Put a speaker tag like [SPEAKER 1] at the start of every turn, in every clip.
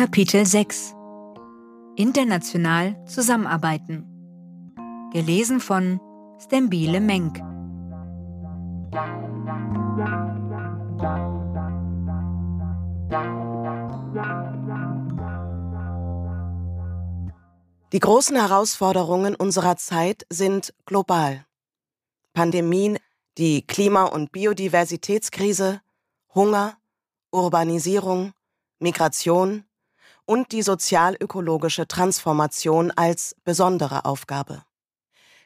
[SPEAKER 1] Kapitel 6 International zusammenarbeiten. Gelesen von Stembile Menk.
[SPEAKER 2] Die großen Herausforderungen unserer Zeit sind global. Pandemien, die Klima- und Biodiversitätskrise, Hunger, Urbanisierung, Migration und die sozial-ökologische Transformation als besondere Aufgabe.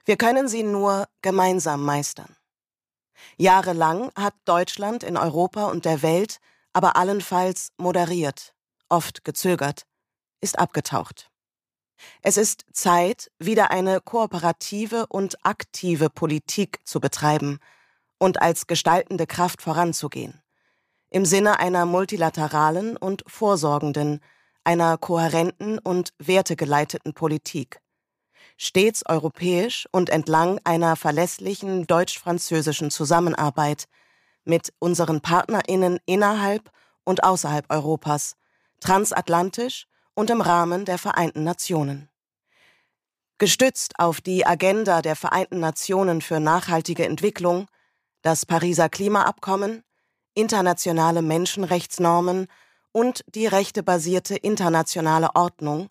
[SPEAKER 2] Wir können sie nur gemeinsam meistern. Jahrelang hat Deutschland in Europa und der Welt aber allenfalls moderiert, oft gezögert, ist abgetaucht. Es ist Zeit, wieder eine kooperative und aktive Politik zu betreiben und als gestaltende Kraft voranzugehen. Im Sinne einer multilateralen und vorsorgenden, einer kohärenten und wertegeleiteten Politik. Stets europäisch und entlang einer verlässlichen deutsch-französischen Zusammenarbeit mit unseren Partnerinnen innerhalb und außerhalb Europas, transatlantisch und im Rahmen der Vereinten Nationen. Gestützt auf die Agenda der Vereinten Nationen für nachhaltige Entwicklung, das Pariser Klimaabkommen, internationale Menschenrechtsnormen und die rechtebasierte internationale Ordnung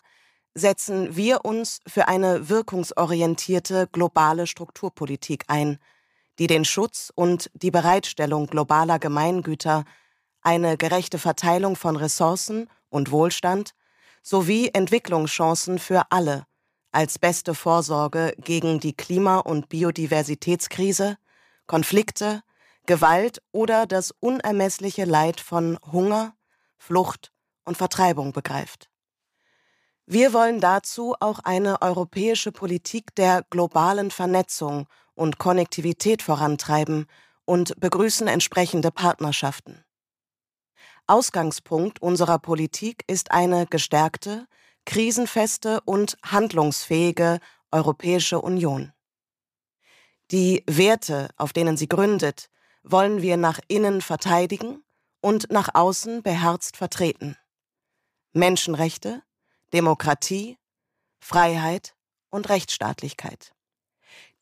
[SPEAKER 2] setzen wir uns für eine wirkungsorientierte globale Strukturpolitik ein, die den Schutz und die Bereitstellung globaler Gemeingüter, eine gerechte Verteilung von Ressourcen und Wohlstand sowie Entwicklungschancen für alle als beste Vorsorge gegen die Klima- und Biodiversitätskrise, Konflikte, Gewalt oder das unermessliche Leid von Hunger, Flucht und Vertreibung begreift. Wir wollen dazu auch eine europäische Politik der globalen Vernetzung und Konnektivität vorantreiben und begrüßen entsprechende Partnerschaften. Ausgangspunkt unserer Politik ist eine gestärkte, krisenfeste und handlungsfähige Europäische Union. Die Werte, auf denen sie gründet, wollen wir nach innen verteidigen und nach außen beherzt vertreten. Menschenrechte, Demokratie, Freiheit und Rechtsstaatlichkeit.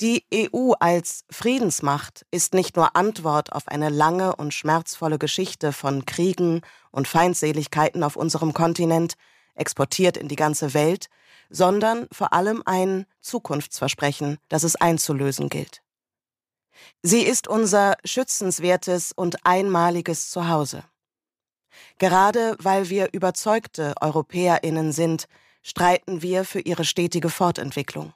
[SPEAKER 2] Die EU als Friedensmacht ist nicht nur Antwort auf eine lange und schmerzvolle Geschichte von Kriegen und Feindseligkeiten auf unserem Kontinent, exportiert in die ganze Welt, sondern vor allem ein Zukunftsversprechen, das es einzulösen gilt. Sie ist unser schützenswertes und einmaliges Zuhause. Gerade weil wir überzeugte Europäerinnen sind, streiten wir für ihre stetige Fortentwicklung.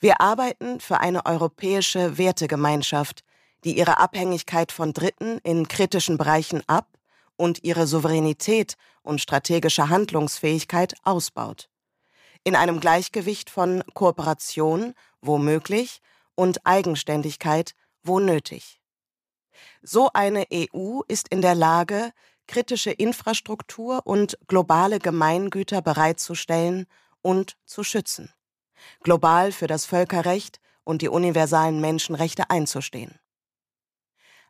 [SPEAKER 2] Wir arbeiten für eine europäische Wertegemeinschaft, die ihre Abhängigkeit von Dritten in kritischen Bereichen ab und ihre Souveränität und strategische Handlungsfähigkeit ausbaut. In einem Gleichgewicht von Kooperation, wo möglich, und Eigenständigkeit, wo nötig. So eine EU ist in der Lage, kritische Infrastruktur und globale Gemeingüter bereitzustellen und zu schützen global für das Völkerrecht und die universalen Menschenrechte einzustehen.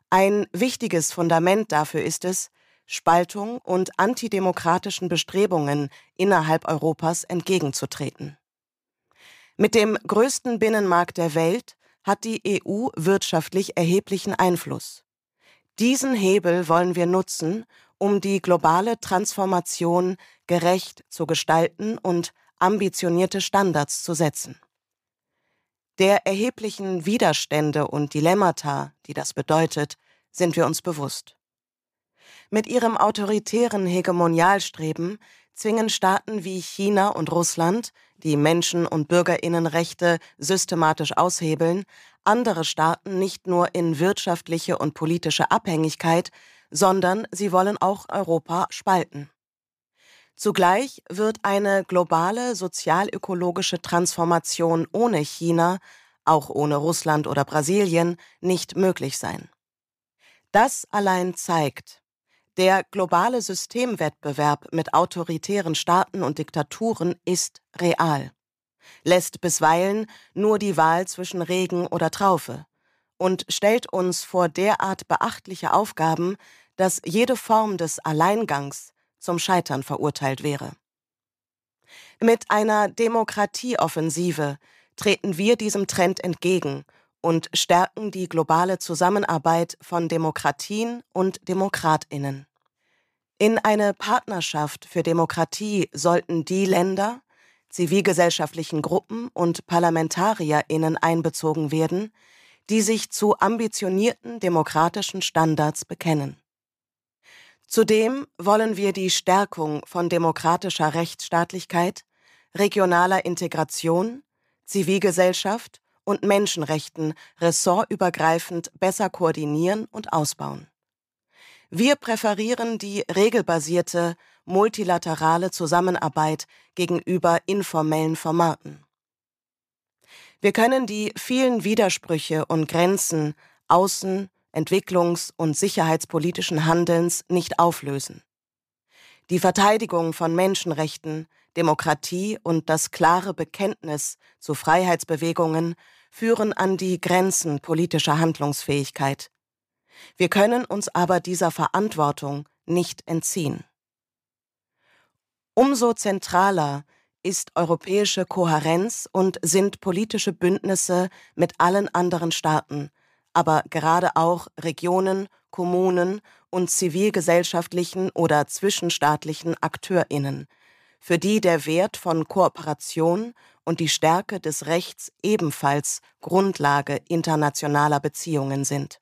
[SPEAKER 2] Ein wichtiges Fundament dafür ist es, Spaltung und antidemokratischen Bestrebungen innerhalb Europas entgegenzutreten. Mit dem größten Binnenmarkt der Welt hat die EU wirtschaftlich erheblichen Einfluss. Diesen Hebel wollen wir nutzen, um die globale Transformation gerecht zu gestalten und ambitionierte Standards zu setzen. Der erheblichen Widerstände und Dilemmata, die das bedeutet, sind wir uns bewusst. Mit ihrem autoritären Hegemonialstreben zwingen Staaten wie China und Russland, die Menschen- und Bürgerinnenrechte systematisch aushebeln, andere Staaten nicht nur in wirtschaftliche und politische Abhängigkeit, sondern sie wollen auch Europa spalten. Zugleich wird eine globale sozialökologische Transformation ohne China, auch ohne Russland oder Brasilien, nicht möglich sein. Das allein zeigt, der globale Systemwettbewerb mit autoritären Staaten und Diktaturen ist real, lässt bisweilen nur die Wahl zwischen Regen oder Traufe und stellt uns vor derart beachtliche Aufgaben, dass jede Form des Alleingangs zum Scheitern verurteilt wäre. Mit einer Demokratieoffensive treten wir diesem Trend entgegen und stärken die globale Zusammenarbeit von Demokratien und Demokratinnen. In eine Partnerschaft für Demokratie sollten die Länder, zivilgesellschaftlichen Gruppen und Parlamentarierinnen einbezogen werden, die sich zu ambitionierten demokratischen Standards bekennen. Zudem wollen wir die Stärkung von demokratischer Rechtsstaatlichkeit, regionaler Integration, Zivilgesellschaft und Menschenrechten ressortübergreifend besser koordinieren und ausbauen. Wir präferieren die regelbasierte, multilaterale Zusammenarbeit gegenüber informellen Formaten. Wir können die vielen Widersprüche und Grenzen außen-, entwicklungs- und sicherheitspolitischen Handelns nicht auflösen. Die Verteidigung von Menschenrechten, Demokratie und das klare Bekenntnis zu Freiheitsbewegungen führen an die Grenzen politischer Handlungsfähigkeit. Wir können uns aber dieser Verantwortung nicht entziehen. Umso zentraler ist europäische Kohärenz und sind politische Bündnisse mit allen anderen Staaten, aber gerade auch Regionen, Kommunen und zivilgesellschaftlichen oder zwischenstaatlichen Akteurinnen, für die der Wert von Kooperation und die Stärke des Rechts ebenfalls Grundlage internationaler Beziehungen sind.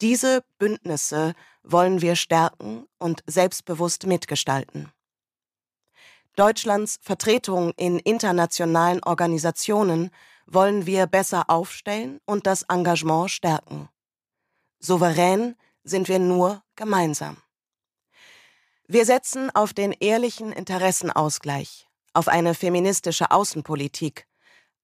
[SPEAKER 2] Diese Bündnisse wollen wir stärken und selbstbewusst mitgestalten. Deutschlands Vertretung in internationalen Organisationen wollen wir besser aufstellen und das Engagement stärken. Souverän sind wir nur gemeinsam. Wir setzen auf den ehrlichen Interessenausgleich, auf eine feministische Außenpolitik,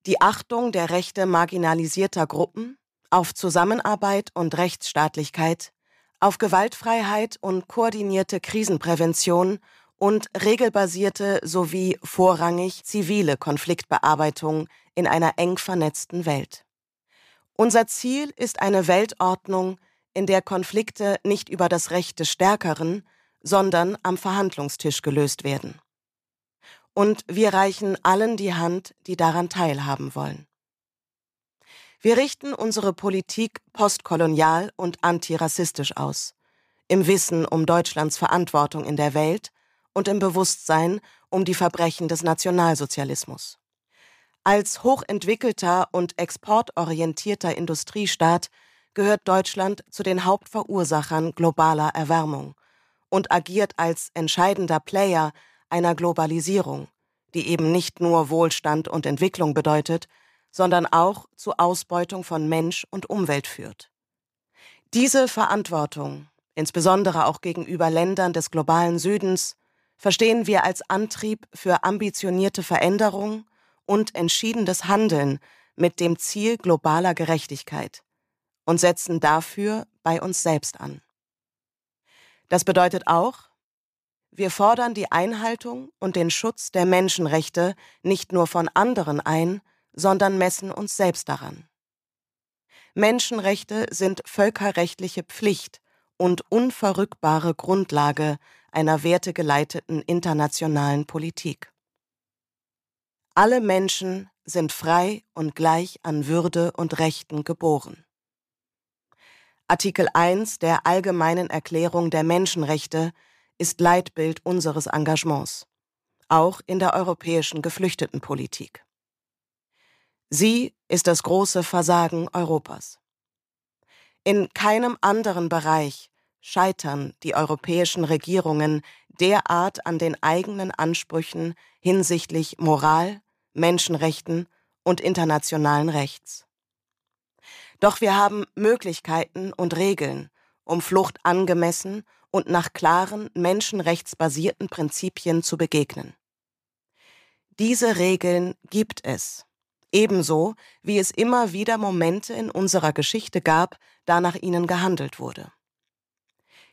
[SPEAKER 2] die Achtung der Rechte marginalisierter Gruppen, auf Zusammenarbeit und Rechtsstaatlichkeit, auf Gewaltfreiheit und koordinierte Krisenprävention und regelbasierte sowie vorrangig zivile Konfliktbearbeitung in einer eng vernetzten Welt. Unser Ziel ist eine Weltordnung, in der Konflikte nicht über das Recht des Stärkeren, sondern am Verhandlungstisch gelöst werden. Und wir reichen allen die Hand, die daran teilhaben wollen. Wir richten unsere Politik postkolonial und antirassistisch aus, im Wissen um Deutschlands Verantwortung in der Welt und im Bewusstsein um die Verbrechen des Nationalsozialismus. Als hochentwickelter und exportorientierter Industriestaat gehört Deutschland zu den Hauptverursachern globaler Erwärmung und agiert als entscheidender Player einer Globalisierung, die eben nicht nur Wohlstand und Entwicklung bedeutet, sondern auch zu Ausbeutung von Mensch und Umwelt führt. Diese Verantwortung, insbesondere auch gegenüber Ländern des globalen Südens, verstehen wir als Antrieb für ambitionierte Veränderung und entschiedenes Handeln mit dem Ziel globaler Gerechtigkeit und setzen dafür bei uns selbst an. Das bedeutet auch, wir fordern die Einhaltung und den Schutz der Menschenrechte nicht nur von anderen ein, sondern messen uns selbst daran. Menschenrechte sind völkerrechtliche Pflicht und unverrückbare Grundlage einer wertegeleiteten internationalen Politik. Alle Menschen sind frei und gleich an Würde und Rechten geboren. Artikel 1 der Allgemeinen Erklärung der Menschenrechte ist Leitbild unseres Engagements, auch in der europäischen Geflüchtetenpolitik. Sie ist das große Versagen Europas. In keinem anderen Bereich scheitern die europäischen Regierungen derart an den eigenen Ansprüchen hinsichtlich Moral, Menschenrechten und internationalen Rechts. Doch wir haben Möglichkeiten und Regeln, um Flucht angemessen und nach klaren menschenrechtsbasierten Prinzipien zu begegnen. Diese Regeln gibt es ebenso wie es immer wieder Momente in unserer Geschichte gab, da nach ihnen gehandelt wurde.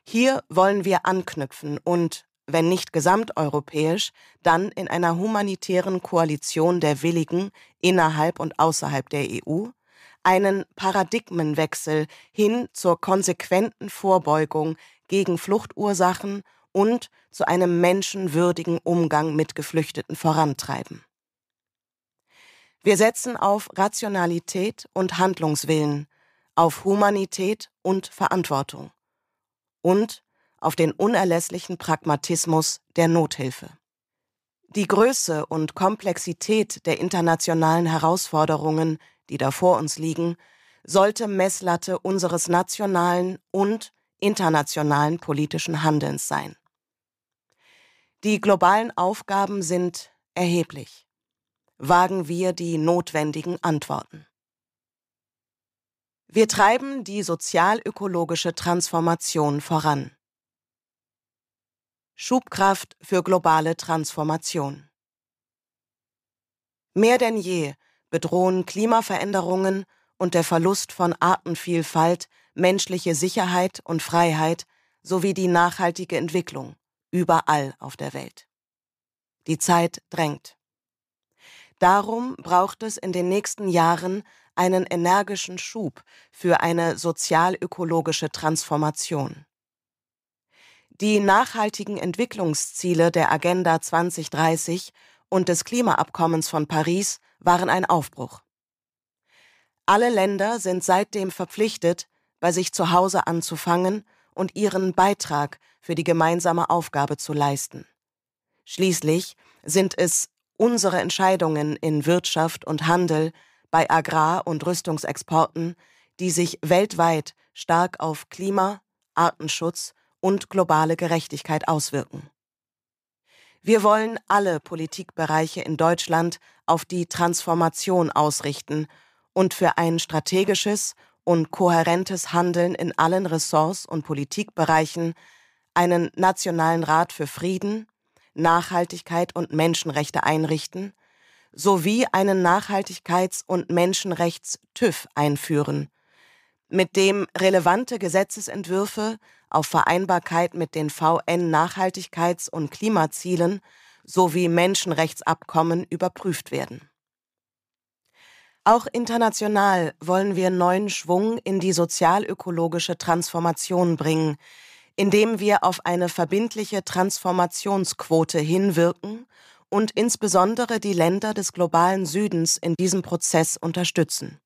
[SPEAKER 2] Hier wollen wir anknüpfen und, wenn nicht gesamteuropäisch, dann in einer humanitären Koalition der Willigen innerhalb und außerhalb der EU, einen Paradigmenwechsel hin zur konsequenten Vorbeugung gegen Fluchtursachen und zu einem menschenwürdigen Umgang mit Geflüchteten vorantreiben. Wir setzen auf Rationalität und Handlungswillen, auf Humanität und Verantwortung und auf den unerlässlichen Pragmatismus der Nothilfe. Die Größe und Komplexität der internationalen Herausforderungen, die da vor uns liegen, sollte Messlatte unseres nationalen und internationalen politischen Handelns sein. Die globalen Aufgaben sind erheblich. Wagen wir die notwendigen Antworten. Wir treiben die sozialökologische Transformation voran. Schubkraft für globale Transformation. Mehr denn je bedrohen Klimaveränderungen und der Verlust von Artenvielfalt menschliche Sicherheit und Freiheit sowie die nachhaltige Entwicklung überall auf der Welt. Die Zeit drängt. Darum braucht es in den nächsten Jahren einen energischen Schub für eine sozialökologische Transformation. Die nachhaltigen Entwicklungsziele der Agenda 2030 und des Klimaabkommens von Paris waren ein Aufbruch. Alle Länder sind seitdem verpflichtet, bei sich zu Hause anzufangen und ihren Beitrag für die gemeinsame Aufgabe zu leisten. Schließlich sind es unsere Entscheidungen in Wirtschaft und Handel, bei Agrar- und Rüstungsexporten, die sich weltweit stark auf Klima, Artenschutz und globale Gerechtigkeit auswirken. Wir wollen alle Politikbereiche in Deutschland auf die Transformation ausrichten und für ein strategisches und kohärentes Handeln in allen Ressorts und Politikbereichen einen Nationalen Rat für Frieden, Nachhaltigkeit und Menschenrechte einrichten, sowie einen Nachhaltigkeits- und Menschenrechts-TÜV einführen, mit dem relevante Gesetzesentwürfe auf Vereinbarkeit mit den VN-Nachhaltigkeits- und Klimazielen sowie Menschenrechtsabkommen überprüft werden. Auch international wollen wir neuen Schwung in die sozialökologische Transformation bringen, indem wir auf eine verbindliche Transformationsquote hinwirken und insbesondere die Länder des globalen Südens in diesem Prozess unterstützen.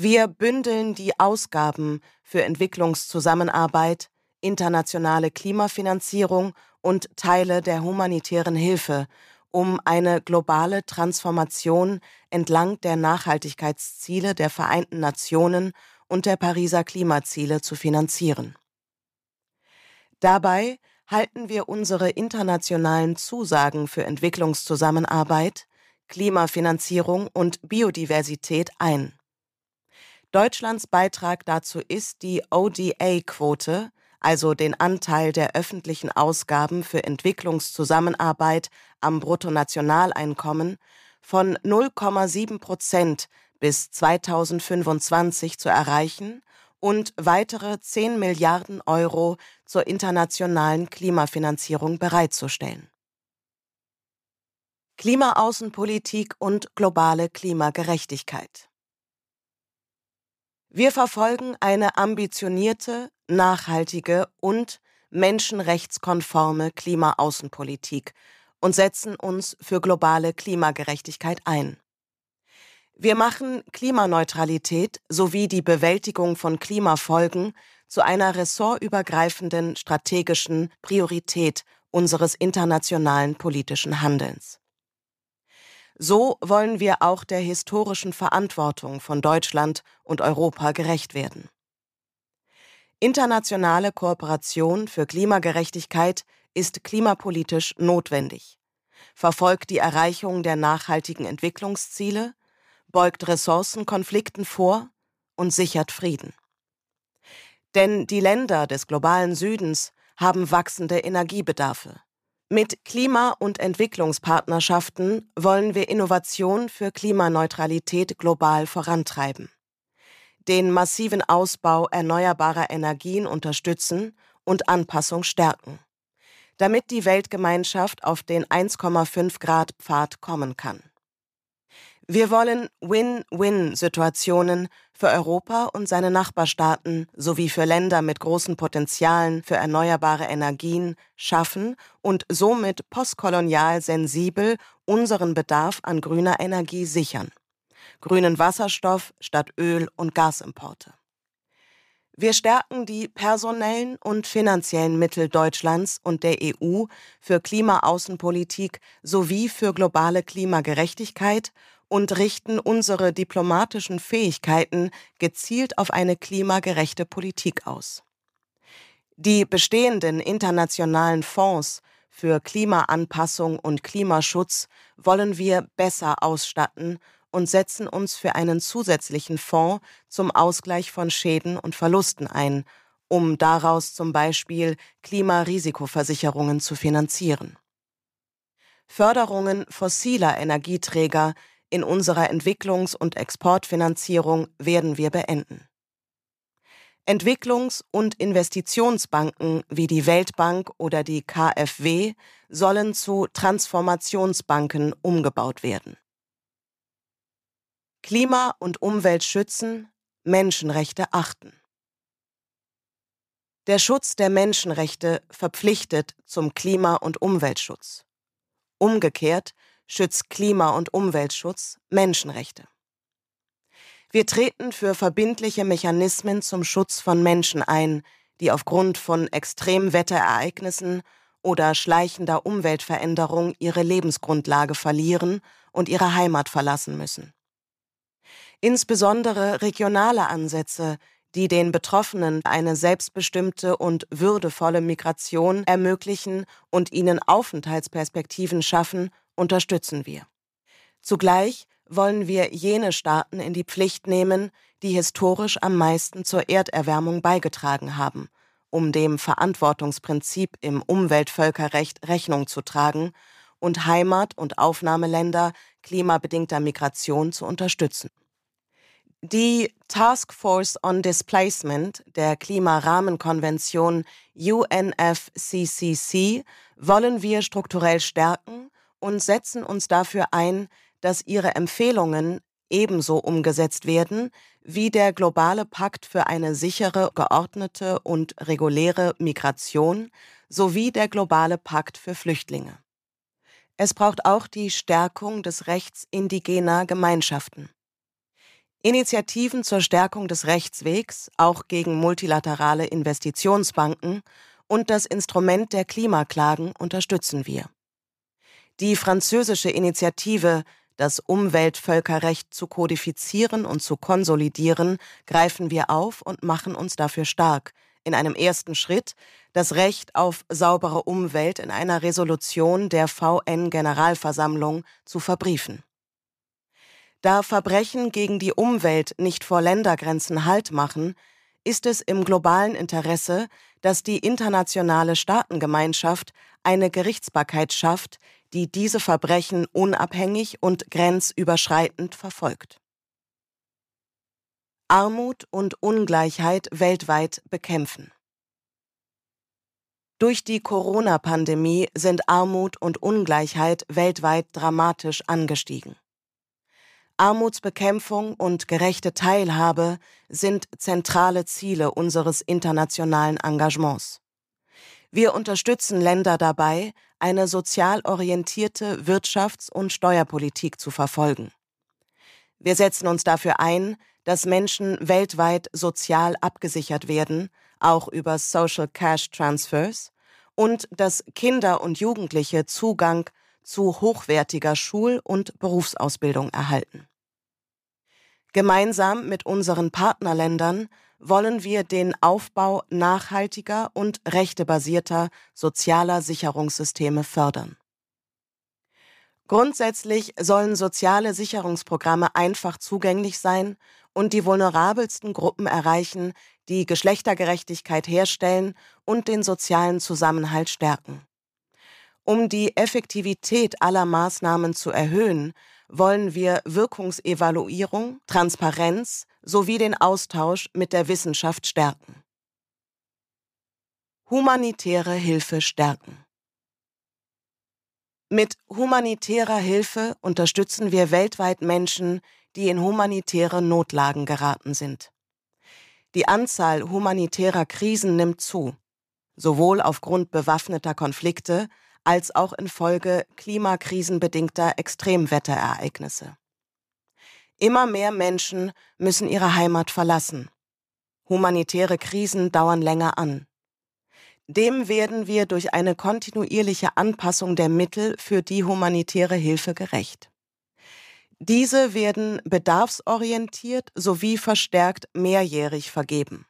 [SPEAKER 2] Wir bündeln die Ausgaben für Entwicklungszusammenarbeit, internationale Klimafinanzierung und Teile der humanitären Hilfe, um eine globale Transformation entlang der Nachhaltigkeitsziele der Vereinten Nationen und der Pariser Klimaziele zu finanzieren. Dabei halten wir unsere internationalen Zusagen für Entwicklungszusammenarbeit, Klimafinanzierung und Biodiversität ein. Deutschlands Beitrag dazu ist die ODA-Quote, also den Anteil der öffentlichen Ausgaben für Entwicklungszusammenarbeit am Bruttonationaleinkommen, von 0,7 Prozent bis 2025 zu erreichen und weitere 10 Milliarden Euro zur internationalen Klimafinanzierung bereitzustellen. Klimaaußenpolitik und globale Klimagerechtigkeit. Wir verfolgen eine ambitionierte, nachhaltige und menschenrechtskonforme Klimaaußenpolitik und setzen uns für globale Klimagerechtigkeit ein. Wir machen Klimaneutralität sowie die Bewältigung von Klimafolgen zu einer ressortübergreifenden strategischen Priorität unseres internationalen politischen Handelns. So wollen wir auch der historischen Verantwortung von Deutschland und Europa gerecht werden. Internationale Kooperation für Klimagerechtigkeit ist klimapolitisch notwendig, verfolgt die Erreichung der nachhaltigen Entwicklungsziele beugt Ressourcenkonflikten vor und sichert Frieden. Denn die Länder des globalen Südens haben wachsende Energiebedarfe. Mit Klima- und Entwicklungspartnerschaften wollen wir Innovation für Klimaneutralität global vorantreiben, den massiven Ausbau erneuerbarer Energien unterstützen und Anpassung stärken, damit die Weltgemeinschaft auf den 1,5 Grad Pfad kommen kann. Wir wollen Win-Win-Situationen für Europa und seine Nachbarstaaten sowie für Länder mit großen Potenzialen für erneuerbare Energien schaffen und somit postkolonial sensibel unseren Bedarf an grüner Energie sichern. Grünen Wasserstoff statt Öl- und Gasimporte. Wir stärken die personellen und finanziellen Mittel Deutschlands und der EU für Klimaaußenpolitik sowie für globale Klimagerechtigkeit und richten unsere diplomatischen Fähigkeiten gezielt auf eine klimagerechte Politik aus. Die bestehenden internationalen Fonds für Klimaanpassung und Klimaschutz wollen wir besser ausstatten und setzen uns für einen zusätzlichen Fonds zum Ausgleich von Schäden und Verlusten ein, um daraus zum Beispiel Klimarisikoversicherungen zu finanzieren. Förderungen fossiler Energieträger in unserer Entwicklungs- und Exportfinanzierung werden wir beenden. Entwicklungs- und Investitionsbanken wie die Weltbank oder die KfW sollen zu Transformationsbanken umgebaut werden. Klima- und Umwelt schützen, Menschenrechte achten. Der Schutz der Menschenrechte verpflichtet zum Klima- und Umweltschutz. Umgekehrt schützt Klima- und Umweltschutz Menschenrechte. Wir treten für verbindliche Mechanismen zum Schutz von Menschen ein, die aufgrund von Extremwetterereignissen oder schleichender Umweltveränderung ihre Lebensgrundlage verlieren und ihre Heimat verlassen müssen. Insbesondere regionale Ansätze, die den Betroffenen eine selbstbestimmte und würdevolle Migration ermöglichen und ihnen Aufenthaltsperspektiven schaffen, unterstützen wir. Zugleich wollen wir jene Staaten in die Pflicht nehmen, die historisch am meisten zur Erderwärmung beigetragen haben, um dem Verantwortungsprinzip im Umweltvölkerrecht Rechnung zu tragen und Heimat- und Aufnahmeländer klimabedingter Migration zu unterstützen. Die Task Force on Displacement der Klimarahmenkonvention UNFCCC wollen wir strukturell stärken und setzen uns dafür ein, dass ihre Empfehlungen ebenso umgesetzt werden wie der globale Pakt für eine sichere, geordnete und reguläre Migration sowie der globale Pakt für Flüchtlinge. Es braucht auch die Stärkung des Rechts indigener Gemeinschaften. Initiativen zur Stärkung des Rechtswegs, auch gegen multilaterale Investitionsbanken und das Instrument der Klimaklagen unterstützen wir. Die französische Initiative, das Umweltvölkerrecht zu kodifizieren und zu konsolidieren, greifen wir auf und machen uns dafür stark, in einem ersten Schritt das Recht auf saubere Umwelt in einer Resolution der VN-Generalversammlung zu verbriefen. Da Verbrechen gegen die Umwelt nicht vor Ländergrenzen Halt machen, ist es im globalen Interesse, dass die internationale Staatengemeinschaft eine Gerichtsbarkeit schafft, die diese Verbrechen unabhängig und grenzüberschreitend verfolgt. Armut und Ungleichheit weltweit bekämpfen. Durch die Corona-Pandemie sind Armut und Ungleichheit weltweit dramatisch angestiegen. Armutsbekämpfung und gerechte Teilhabe sind zentrale Ziele unseres internationalen Engagements. Wir unterstützen Länder dabei, eine sozial orientierte Wirtschafts- und Steuerpolitik zu verfolgen. Wir setzen uns dafür ein, dass Menschen weltweit sozial abgesichert werden, auch über Social Cash Transfers, und dass Kinder und Jugendliche Zugang zu hochwertiger Schul- und Berufsausbildung erhalten. Gemeinsam mit unseren Partnerländern wollen wir den Aufbau nachhaltiger und rechtebasierter sozialer Sicherungssysteme fördern. Grundsätzlich sollen soziale Sicherungsprogramme einfach zugänglich sein und die vulnerabelsten Gruppen erreichen, die Geschlechtergerechtigkeit herstellen und den sozialen Zusammenhalt stärken. Um die Effektivität aller Maßnahmen zu erhöhen, wollen wir Wirkungsevaluierung, Transparenz sowie den Austausch mit der Wissenschaft stärken. Humanitäre Hilfe stärken. Mit humanitärer Hilfe unterstützen wir weltweit Menschen, die in humanitäre Notlagen geraten sind. Die Anzahl humanitärer Krisen nimmt zu, sowohl aufgrund bewaffneter Konflikte als auch infolge klimakrisenbedingter Extremwetterereignisse. Immer mehr Menschen müssen ihre Heimat verlassen. Humanitäre Krisen dauern länger an. Dem werden wir durch eine kontinuierliche Anpassung der Mittel für die humanitäre Hilfe gerecht. Diese werden bedarfsorientiert sowie verstärkt mehrjährig vergeben.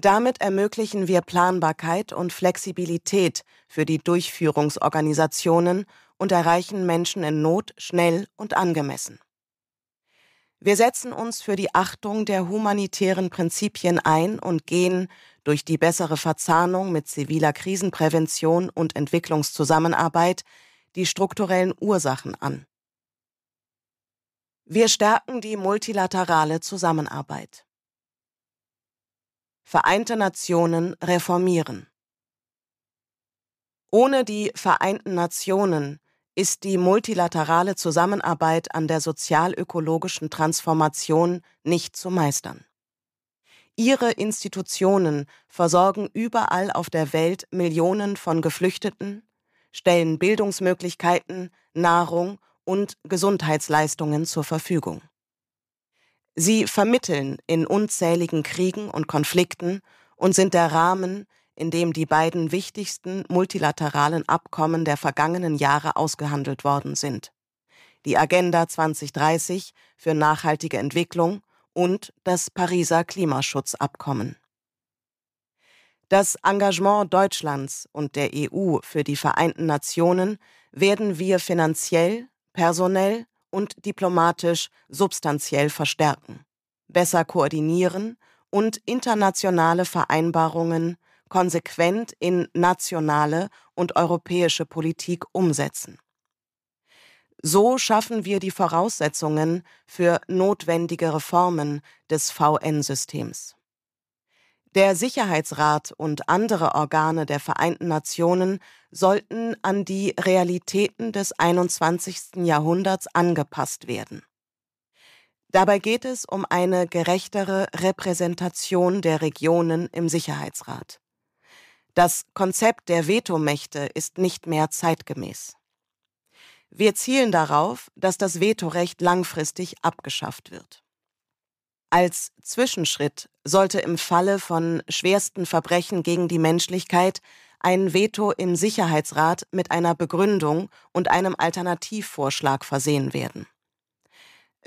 [SPEAKER 2] Damit ermöglichen wir Planbarkeit und Flexibilität für die Durchführungsorganisationen und erreichen Menschen in Not schnell und angemessen. Wir setzen uns für die Achtung der humanitären Prinzipien ein und gehen durch die bessere Verzahnung mit ziviler Krisenprävention und Entwicklungszusammenarbeit die strukturellen Ursachen an. Wir stärken die multilaterale Zusammenarbeit. Vereinte Nationen reformieren. Ohne die Vereinten Nationen ist die multilaterale Zusammenarbeit an der sozialökologischen Transformation nicht zu meistern. Ihre Institutionen versorgen überall auf der Welt Millionen von Geflüchteten, stellen Bildungsmöglichkeiten, Nahrung und Gesundheitsleistungen zur Verfügung. Sie vermitteln in unzähligen Kriegen und Konflikten und sind der Rahmen, in dem die beiden wichtigsten multilateralen Abkommen der vergangenen Jahre ausgehandelt worden sind. Die Agenda 2030 für nachhaltige Entwicklung und das Pariser Klimaschutzabkommen. Das Engagement Deutschlands und der EU für die Vereinten Nationen werden wir finanziell, personell und diplomatisch substanziell verstärken, besser koordinieren und internationale Vereinbarungen konsequent in nationale und europäische Politik umsetzen. So schaffen wir die Voraussetzungen für notwendige Reformen des VN-Systems. Der Sicherheitsrat und andere Organe der Vereinten Nationen sollten an die Realitäten des 21. Jahrhunderts angepasst werden. Dabei geht es um eine gerechtere Repräsentation der Regionen im Sicherheitsrat. Das Konzept der Vetomächte ist nicht mehr zeitgemäß. Wir zielen darauf, dass das Vetorecht langfristig abgeschafft wird. Als Zwischenschritt sollte im Falle von schwersten Verbrechen gegen die Menschlichkeit ein Veto im Sicherheitsrat mit einer Begründung und einem Alternativvorschlag versehen werden.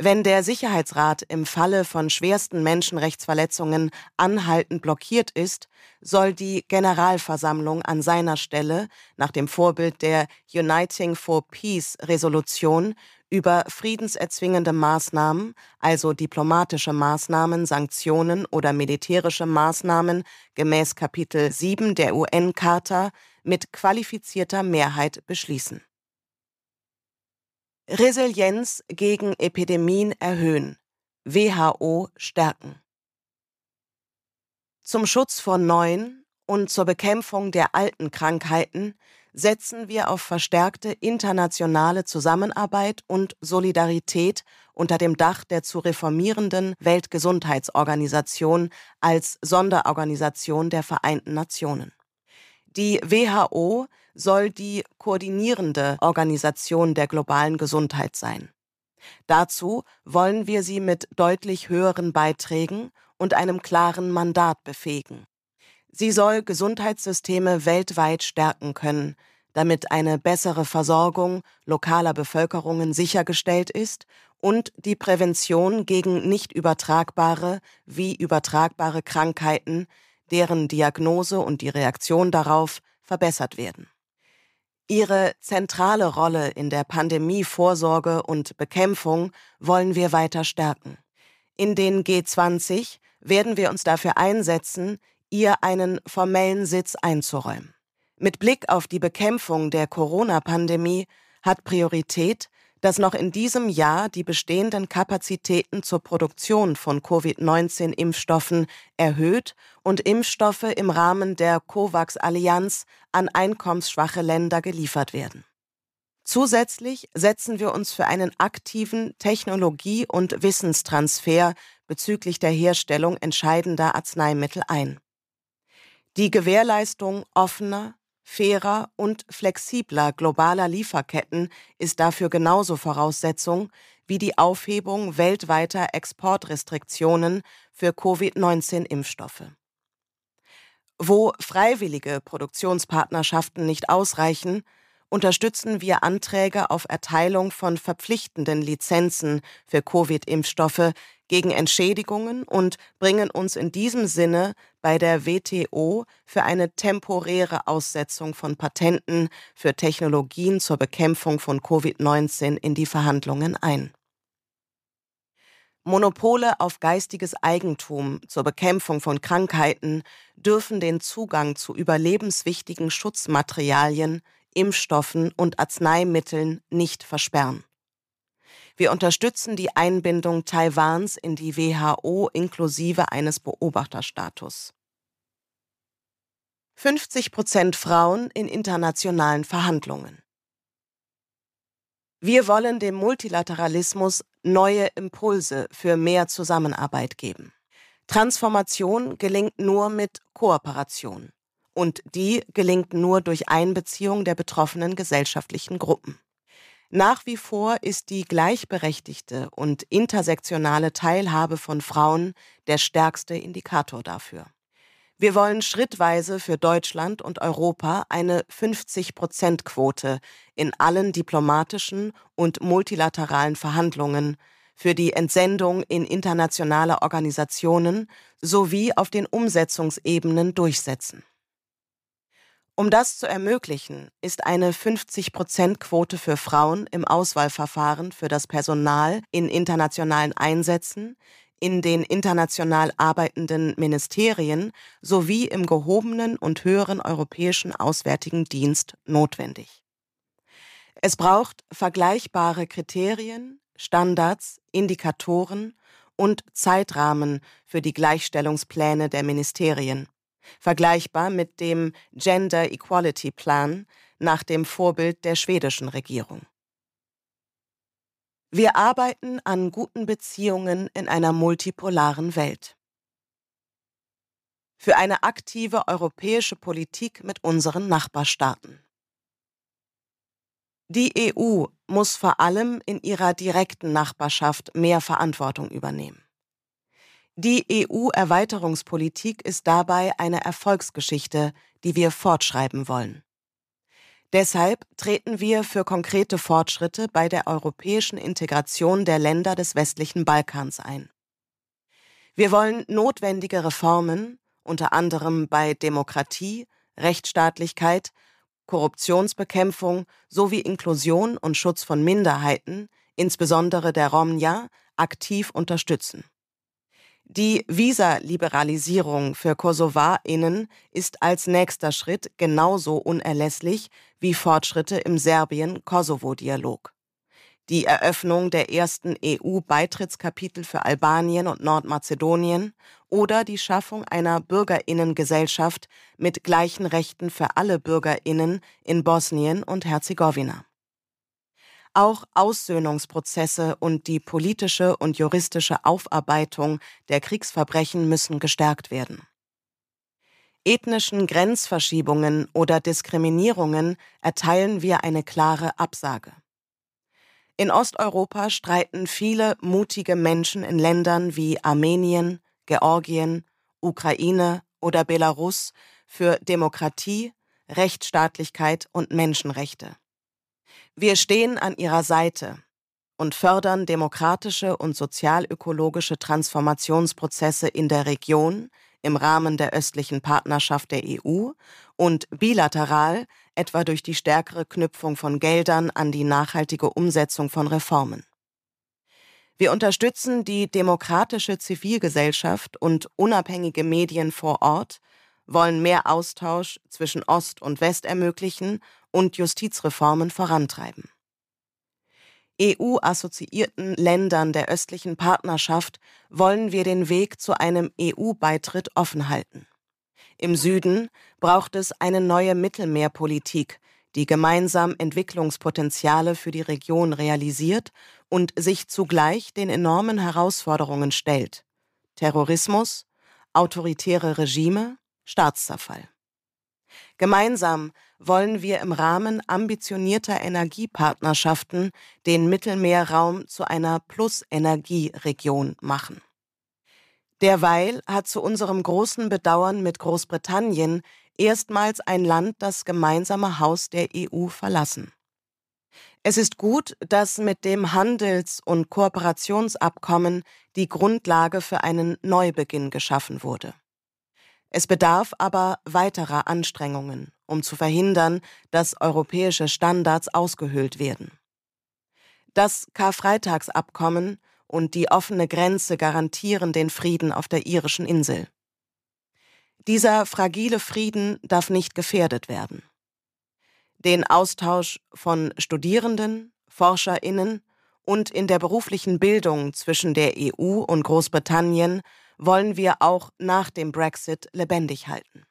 [SPEAKER 2] Wenn der Sicherheitsrat im Falle von schwersten Menschenrechtsverletzungen anhaltend blockiert ist, soll die Generalversammlung an seiner Stelle nach dem Vorbild der Uniting for Peace Resolution über friedenserzwingende Maßnahmen, also diplomatische Maßnahmen, Sanktionen oder militärische Maßnahmen gemäß Kapitel 7 der UN-Charta mit qualifizierter Mehrheit beschließen. Resilienz gegen Epidemien erhöhen. WHO stärken. Zum Schutz vor neuen und zur Bekämpfung der alten Krankheiten setzen wir auf verstärkte internationale Zusammenarbeit und Solidarität unter dem Dach der zu reformierenden Weltgesundheitsorganisation als Sonderorganisation der Vereinten Nationen. Die WHO soll die koordinierende Organisation der globalen Gesundheit sein. Dazu wollen wir sie mit deutlich höheren Beiträgen und einem klaren Mandat befähigen. Sie soll Gesundheitssysteme weltweit stärken können, damit eine bessere Versorgung lokaler Bevölkerungen sichergestellt ist und die Prävention gegen nicht übertragbare wie übertragbare Krankheiten, deren Diagnose und die Reaktion darauf verbessert werden. Ihre zentrale Rolle in der Pandemievorsorge und Bekämpfung wollen wir weiter stärken. In den G20 werden wir uns dafür einsetzen, ihr einen formellen Sitz einzuräumen. Mit Blick auf die Bekämpfung der Corona-Pandemie hat Priorität, dass noch in diesem Jahr die bestehenden Kapazitäten zur Produktion von Covid-19-Impfstoffen erhöht und Impfstoffe im Rahmen der COVAX-Allianz an einkommensschwache Länder geliefert werden. Zusätzlich setzen wir uns für einen aktiven Technologie- und Wissenstransfer bezüglich der Herstellung entscheidender Arzneimittel ein. Die Gewährleistung offener, fairer und flexibler globaler Lieferketten ist dafür genauso Voraussetzung wie die Aufhebung weltweiter Exportrestriktionen für Covid-19-Impfstoffe. Wo freiwillige Produktionspartnerschaften nicht ausreichen, unterstützen wir Anträge auf Erteilung von verpflichtenden Lizenzen für Covid-Impfstoffe gegen Entschädigungen und bringen uns in diesem Sinne bei der WTO für eine temporäre Aussetzung von Patenten für Technologien zur Bekämpfung von Covid-19 in die Verhandlungen ein. Monopole auf geistiges Eigentum zur Bekämpfung von Krankheiten dürfen den Zugang zu überlebenswichtigen Schutzmaterialien Impfstoffen und Arzneimitteln nicht versperren. Wir unterstützen die Einbindung Taiwans in die WHO inklusive eines Beobachterstatus. 50 Prozent Frauen in internationalen Verhandlungen. Wir wollen dem Multilateralismus neue Impulse für mehr Zusammenarbeit geben. Transformation gelingt nur mit Kooperation und die gelingt nur durch Einbeziehung der betroffenen gesellschaftlichen Gruppen. Nach wie vor ist die gleichberechtigte und intersektionale Teilhabe von Frauen der stärkste Indikator dafür. Wir wollen schrittweise für Deutschland und Europa eine 50-Prozent-Quote in allen diplomatischen und multilateralen Verhandlungen für die Entsendung in internationale Organisationen sowie auf den Umsetzungsebenen durchsetzen. Um das zu ermöglichen, ist eine 50-Prozent-Quote für Frauen im Auswahlverfahren für das Personal in internationalen Einsätzen, in den international arbeitenden Ministerien sowie im gehobenen und höheren europäischen Auswärtigen Dienst notwendig. Es braucht vergleichbare Kriterien, Standards, Indikatoren und Zeitrahmen für die Gleichstellungspläne der Ministerien, vergleichbar mit dem Gender Equality Plan nach dem Vorbild der schwedischen Regierung. Wir arbeiten an guten Beziehungen in einer multipolaren Welt. Für eine aktive europäische Politik mit unseren Nachbarstaaten. Die EU muss vor allem in ihrer direkten Nachbarschaft mehr Verantwortung übernehmen. Die EU-Erweiterungspolitik ist dabei eine Erfolgsgeschichte, die wir fortschreiben wollen. Deshalb treten wir für konkrete Fortschritte bei der europäischen Integration der Länder des westlichen Balkans ein. Wir wollen notwendige Reformen, unter anderem bei Demokratie, Rechtsstaatlichkeit, Korruptionsbekämpfung sowie Inklusion und Schutz von Minderheiten, insbesondere der Romja, aktiv unterstützen. Die Visa-Liberalisierung für KosovarInnen ist als nächster Schritt genauso unerlässlich wie Fortschritte im Serbien-Kosovo-Dialog. Die Eröffnung der ersten EU-Beitrittskapitel für Albanien und Nordmazedonien oder die Schaffung einer Bürgerinnengesellschaft mit gleichen Rechten für alle Bürgerinnen in Bosnien und Herzegowina. Auch Aussöhnungsprozesse und die politische und juristische Aufarbeitung der Kriegsverbrechen müssen gestärkt werden. Ethnischen Grenzverschiebungen oder Diskriminierungen erteilen wir eine klare Absage. In Osteuropa streiten viele mutige Menschen in Ländern wie Armenien, Georgien, Ukraine oder Belarus für Demokratie, Rechtsstaatlichkeit und Menschenrechte. Wir stehen an ihrer Seite und fördern demokratische und sozialökologische Transformationsprozesse in der Region im Rahmen der östlichen Partnerschaft der EU und bilateral etwa durch die stärkere Knüpfung von Geldern an die nachhaltige Umsetzung von Reformen. Wir unterstützen die demokratische Zivilgesellschaft und unabhängige Medien vor Ort, wollen mehr Austausch zwischen Ost und West ermöglichen und Justizreformen vorantreiben. EU-assoziierten Ländern der östlichen Partnerschaft wollen wir den Weg zu einem EU-Beitritt offen halten. Im Süden braucht es eine neue Mittelmeerpolitik, die gemeinsam Entwicklungspotenziale für die Region realisiert und sich zugleich den enormen Herausforderungen stellt Terrorismus, autoritäre Regime, Staatszerfall. Gemeinsam wollen wir im Rahmen ambitionierter Energiepartnerschaften den Mittelmeerraum zu einer Plus-Energieregion machen. Derweil hat zu unserem großen Bedauern mit Großbritannien erstmals ein Land das gemeinsame Haus der EU verlassen. Es ist gut, dass mit dem Handels- und Kooperationsabkommen die Grundlage für einen Neubeginn geschaffen wurde. Es bedarf aber weiterer Anstrengungen, um zu verhindern, dass europäische Standards ausgehöhlt werden. Das Karfreitagsabkommen und die offene Grenze garantieren den Frieden auf der irischen Insel. Dieser fragile Frieden darf nicht gefährdet werden. Den Austausch von Studierenden, Forscherinnen und in der beruflichen Bildung zwischen der EU und Großbritannien wollen wir auch nach dem Brexit lebendig halten.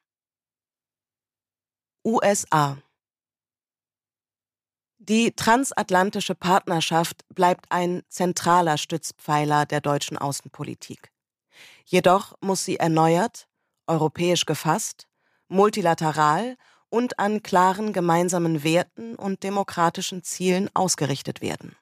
[SPEAKER 2] USA Die transatlantische Partnerschaft bleibt ein zentraler Stützpfeiler der deutschen Außenpolitik. Jedoch muss sie erneuert, europäisch gefasst, multilateral und an klaren gemeinsamen Werten und demokratischen Zielen ausgerichtet werden.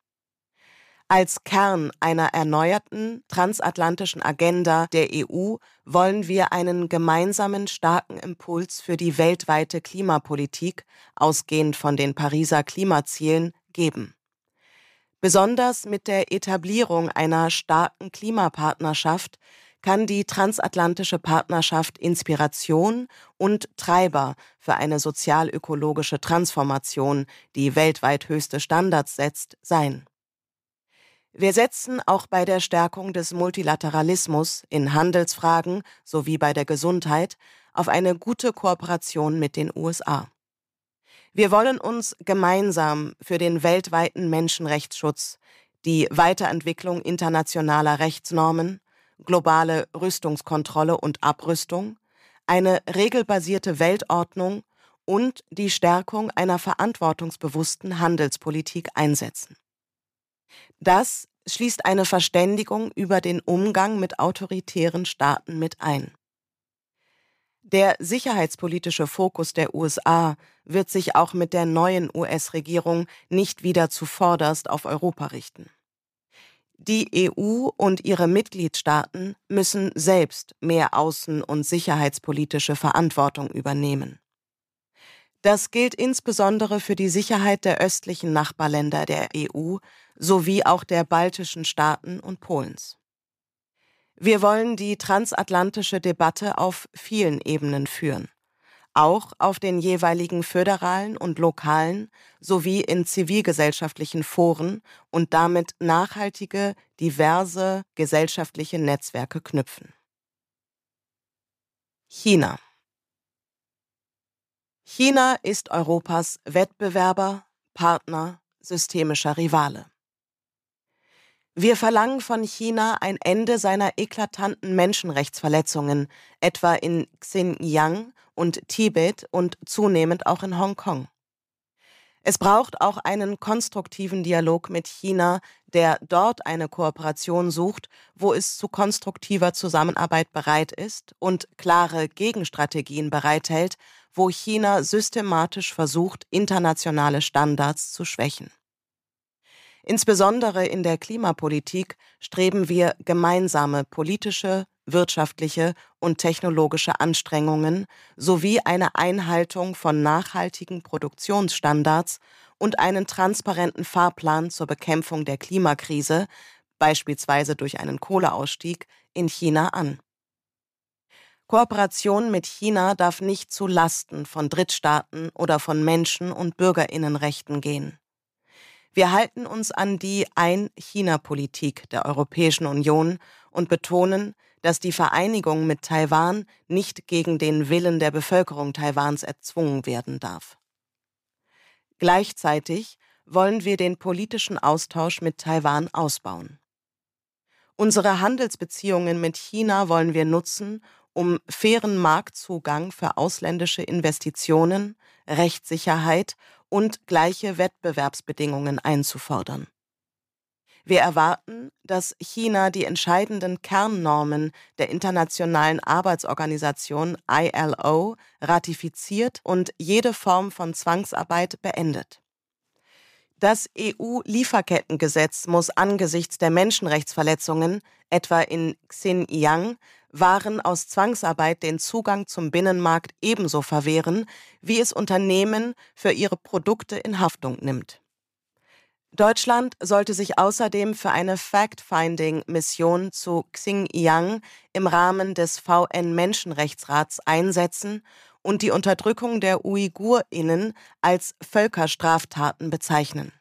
[SPEAKER 2] Als Kern einer erneuerten transatlantischen Agenda der EU wollen wir einen gemeinsamen starken Impuls für die weltweite Klimapolitik, ausgehend von den Pariser Klimazielen, geben. Besonders mit der Etablierung einer starken Klimapartnerschaft kann die transatlantische Partnerschaft Inspiration und Treiber für eine sozialökologische Transformation, die weltweit höchste Standards setzt, sein. Wir setzen auch bei der Stärkung des Multilateralismus in Handelsfragen sowie bei der Gesundheit auf eine gute Kooperation mit den USA. Wir wollen uns gemeinsam für den weltweiten Menschenrechtsschutz, die Weiterentwicklung internationaler Rechtsnormen, globale Rüstungskontrolle und Abrüstung, eine regelbasierte Weltordnung und die Stärkung einer verantwortungsbewussten Handelspolitik einsetzen. Das schließt eine Verständigung über den Umgang mit autoritären Staaten mit ein. Der sicherheitspolitische Fokus der USA wird sich auch mit der neuen US-Regierung nicht wieder zuvorderst auf Europa richten. Die EU und ihre Mitgliedstaaten müssen selbst mehr außen- und sicherheitspolitische Verantwortung übernehmen. Das gilt insbesondere für die Sicherheit der östlichen Nachbarländer der EU sowie auch der baltischen Staaten und Polens. Wir wollen die transatlantische Debatte auf vielen Ebenen führen, auch auf den jeweiligen föderalen und lokalen sowie in zivilgesellschaftlichen Foren und damit nachhaltige, diverse gesellschaftliche Netzwerke knüpfen. China China ist Europas Wettbewerber, Partner, systemischer Rivale. Wir verlangen von China ein Ende seiner eklatanten Menschenrechtsverletzungen, etwa in Xinjiang und Tibet und zunehmend auch in Hongkong. Es braucht auch einen konstruktiven Dialog mit China, der dort eine Kooperation sucht, wo es zu konstruktiver Zusammenarbeit bereit ist und klare Gegenstrategien bereithält, wo China systematisch versucht, internationale Standards zu schwächen. Insbesondere in der Klimapolitik streben wir gemeinsame politische, wirtschaftliche und technologische Anstrengungen sowie eine Einhaltung von nachhaltigen Produktionsstandards und einen transparenten Fahrplan zur Bekämpfung der Klimakrise, beispielsweise durch einen Kohleausstieg, in China an. Kooperation mit China darf nicht zu Lasten von Drittstaaten oder von Menschen- und Bürgerinnenrechten gehen. Wir halten uns an die Ein-China-Politik der Europäischen Union und betonen, dass die Vereinigung mit Taiwan nicht gegen den Willen der Bevölkerung Taiwans erzwungen werden darf. Gleichzeitig wollen wir den politischen Austausch mit Taiwan ausbauen. Unsere Handelsbeziehungen mit China wollen wir nutzen, um fairen Marktzugang für ausländische Investitionen, Rechtssicherheit und gleiche Wettbewerbsbedingungen einzufordern. Wir erwarten, dass China die entscheidenden Kernnormen der Internationalen Arbeitsorganisation ILO ratifiziert und jede Form von Zwangsarbeit beendet. Das EU-Lieferkettengesetz muss angesichts der Menschenrechtsverletzungen, etwa in Xinjiang, Waren aus Zwangsarbeit den Zugang zum Binnenmarkt ebenso verwehren, wie es Unternehmen für ihre Produkte in Haftung nimmt. Deutschland sollte sich außerdem für eine Fact-Finding-Mission zu Xinjiang im Rahmen des VN-Menschenrechtsrats einsetzen und die Unterdrückung der UigurInnen als Völkerstraftaten bezeichnen.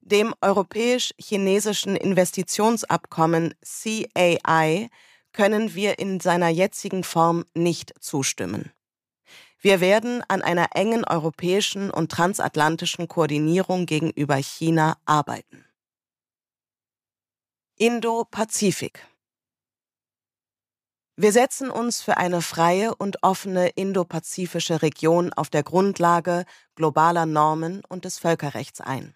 [SPEAKER 2] Dem europäisch-chinesischen Investitionsabkommen CAI können wir in seiner jetzigen Form nicht zustimmen. Wir werden an einer engen europäischen und transatlantischen Koordinierung gegenüber China arbeiten. Indo-Pazifik Wir setzen uns für eine freie und offene indopazifische Region auf der Grundlage globaler Normen und des Völkerrechts ein.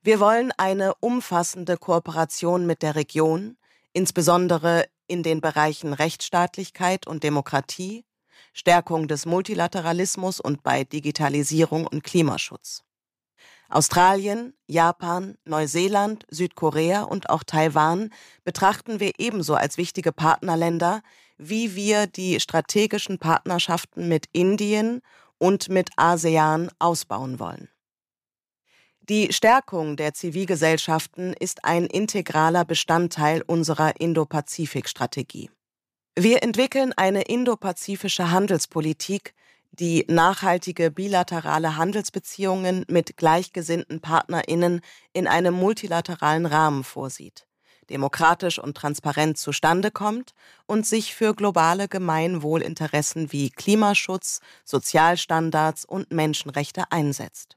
[SPEAKER 2] Wir wollen eine umfassende Kooperation mit der Region, insbesondere in den Bereichen Rechtsstaatlichkeit und Demokratie, Stärkung des Multilateralismus und bei Digitalisierung und Klimaschutz. Australien, Japan, Neuseeland, Südkorea und auch Taiwan betrachten wir ebenso als wichtige Partnerländer, wie wir die strategischen Partnerschaften mit Indien und mit ASEAN ausbauen wollen. Die Stärkung der Zivilgesellschaften ist ein integraler Bestandteil unserer Indo-Pazifik-Strategie. Wir entwickeln eine indopazifische Handelspolitik, die nachhaltige bilaterale Handelsbeziehungen mit gleichgesinnten Partnerinnen in einem multilateralen Rahmen vorsieht, demokratisch und transparent zustande kommt und sich für globale Gemeinwohlinteressen wie Klimaschutz, Sozialstandards und Menschenrechte einsetzt.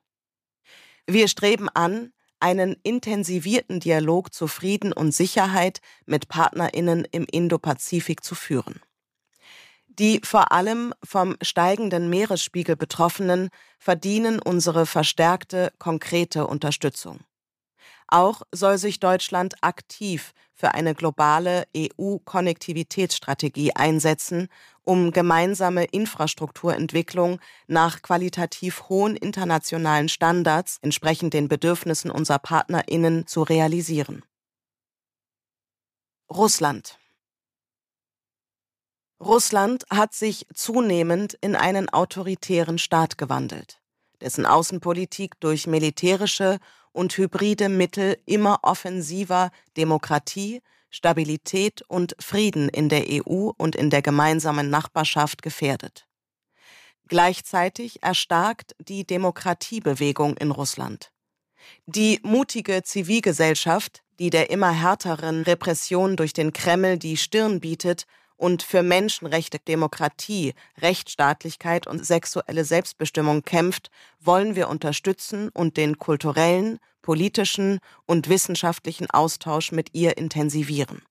[SPEAKER 2] Wir streben an, einen intensivierten Dialog zu Frieden und Sicherheit mit Partnerinnen im Indopazifik zu führen. Die vor allem vom steigenden Meeresspiegel Betroffenen verdienen unsere verstärkte, konkrete Unterstützung. Auch soll sich Deutschland aktiv für eine globale EU-Konnektivitätsstrategie einsetzen, um gemeinsame Infrastrukturentwicklung nach qualitativ hohen internationalen Standards entsprechend den Bedürfnissen unserer Partnerinnen zu realisieren. Russland Russland hat sich zunehmend in einen autoritären Staat gewandelt, dessen Außenpolitik durch militärische und hybride Mittel immer offensiver Demokratie, Stabilität und Frieden in der EU und in der gemeinsamen Nachbarschaft gefährdet. Gleichzeitig erstarkt die Demokratiebewegung in Russland. Die mutige Zivilgesellschaft, die der immer härteren Repression durch den Kreml die Stirn bietet und für Menschenrechte, Demokratie, Rechtsstaatlichkeit und sexuelle Selbstbestimmung kämpft, wollen wir unterstützen und den kulturellen, politischen und wissenschaftlichen Austausch mit ihr intensivieren.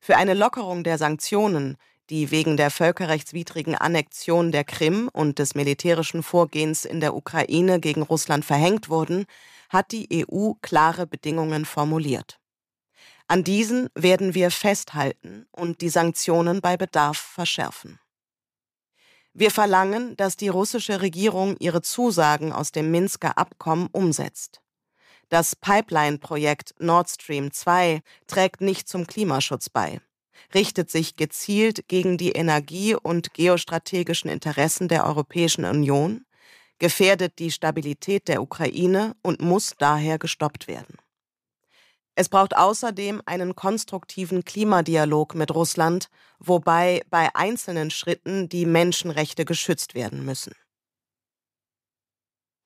[SPEAKER 2] Für eine Lockerung der Sanktionen, die wegen der völkerrechtswidrigen Annexion der Krim und des militärischen Vorgehens in der Ukraine gegen Russland verhängt wurden, hat die EU klare Bedingungen formuliert. An diesen werden wir festhalten und die Sanktionen bei Bedarf verschärfen. Wir verlangen, dass die russische Regierung ihre Zusagen aus dem Minsker Abkommen umsetzt. Das Pipeline-Projekt Nord Stream 2 trägt nicht zum Klimaschutz bei, richtet sich gezielt gegen die energie- und geostrategischen Interessen der Europäischen Union, gefährdet die Stabilität der Ukraine und muss daher gestoppt werden. Es braucht außerdem einen konstruktiven Klimadialog mit Russland, wobei bei einzelnen Schritten die Menschenrechte geschützt werden müssen.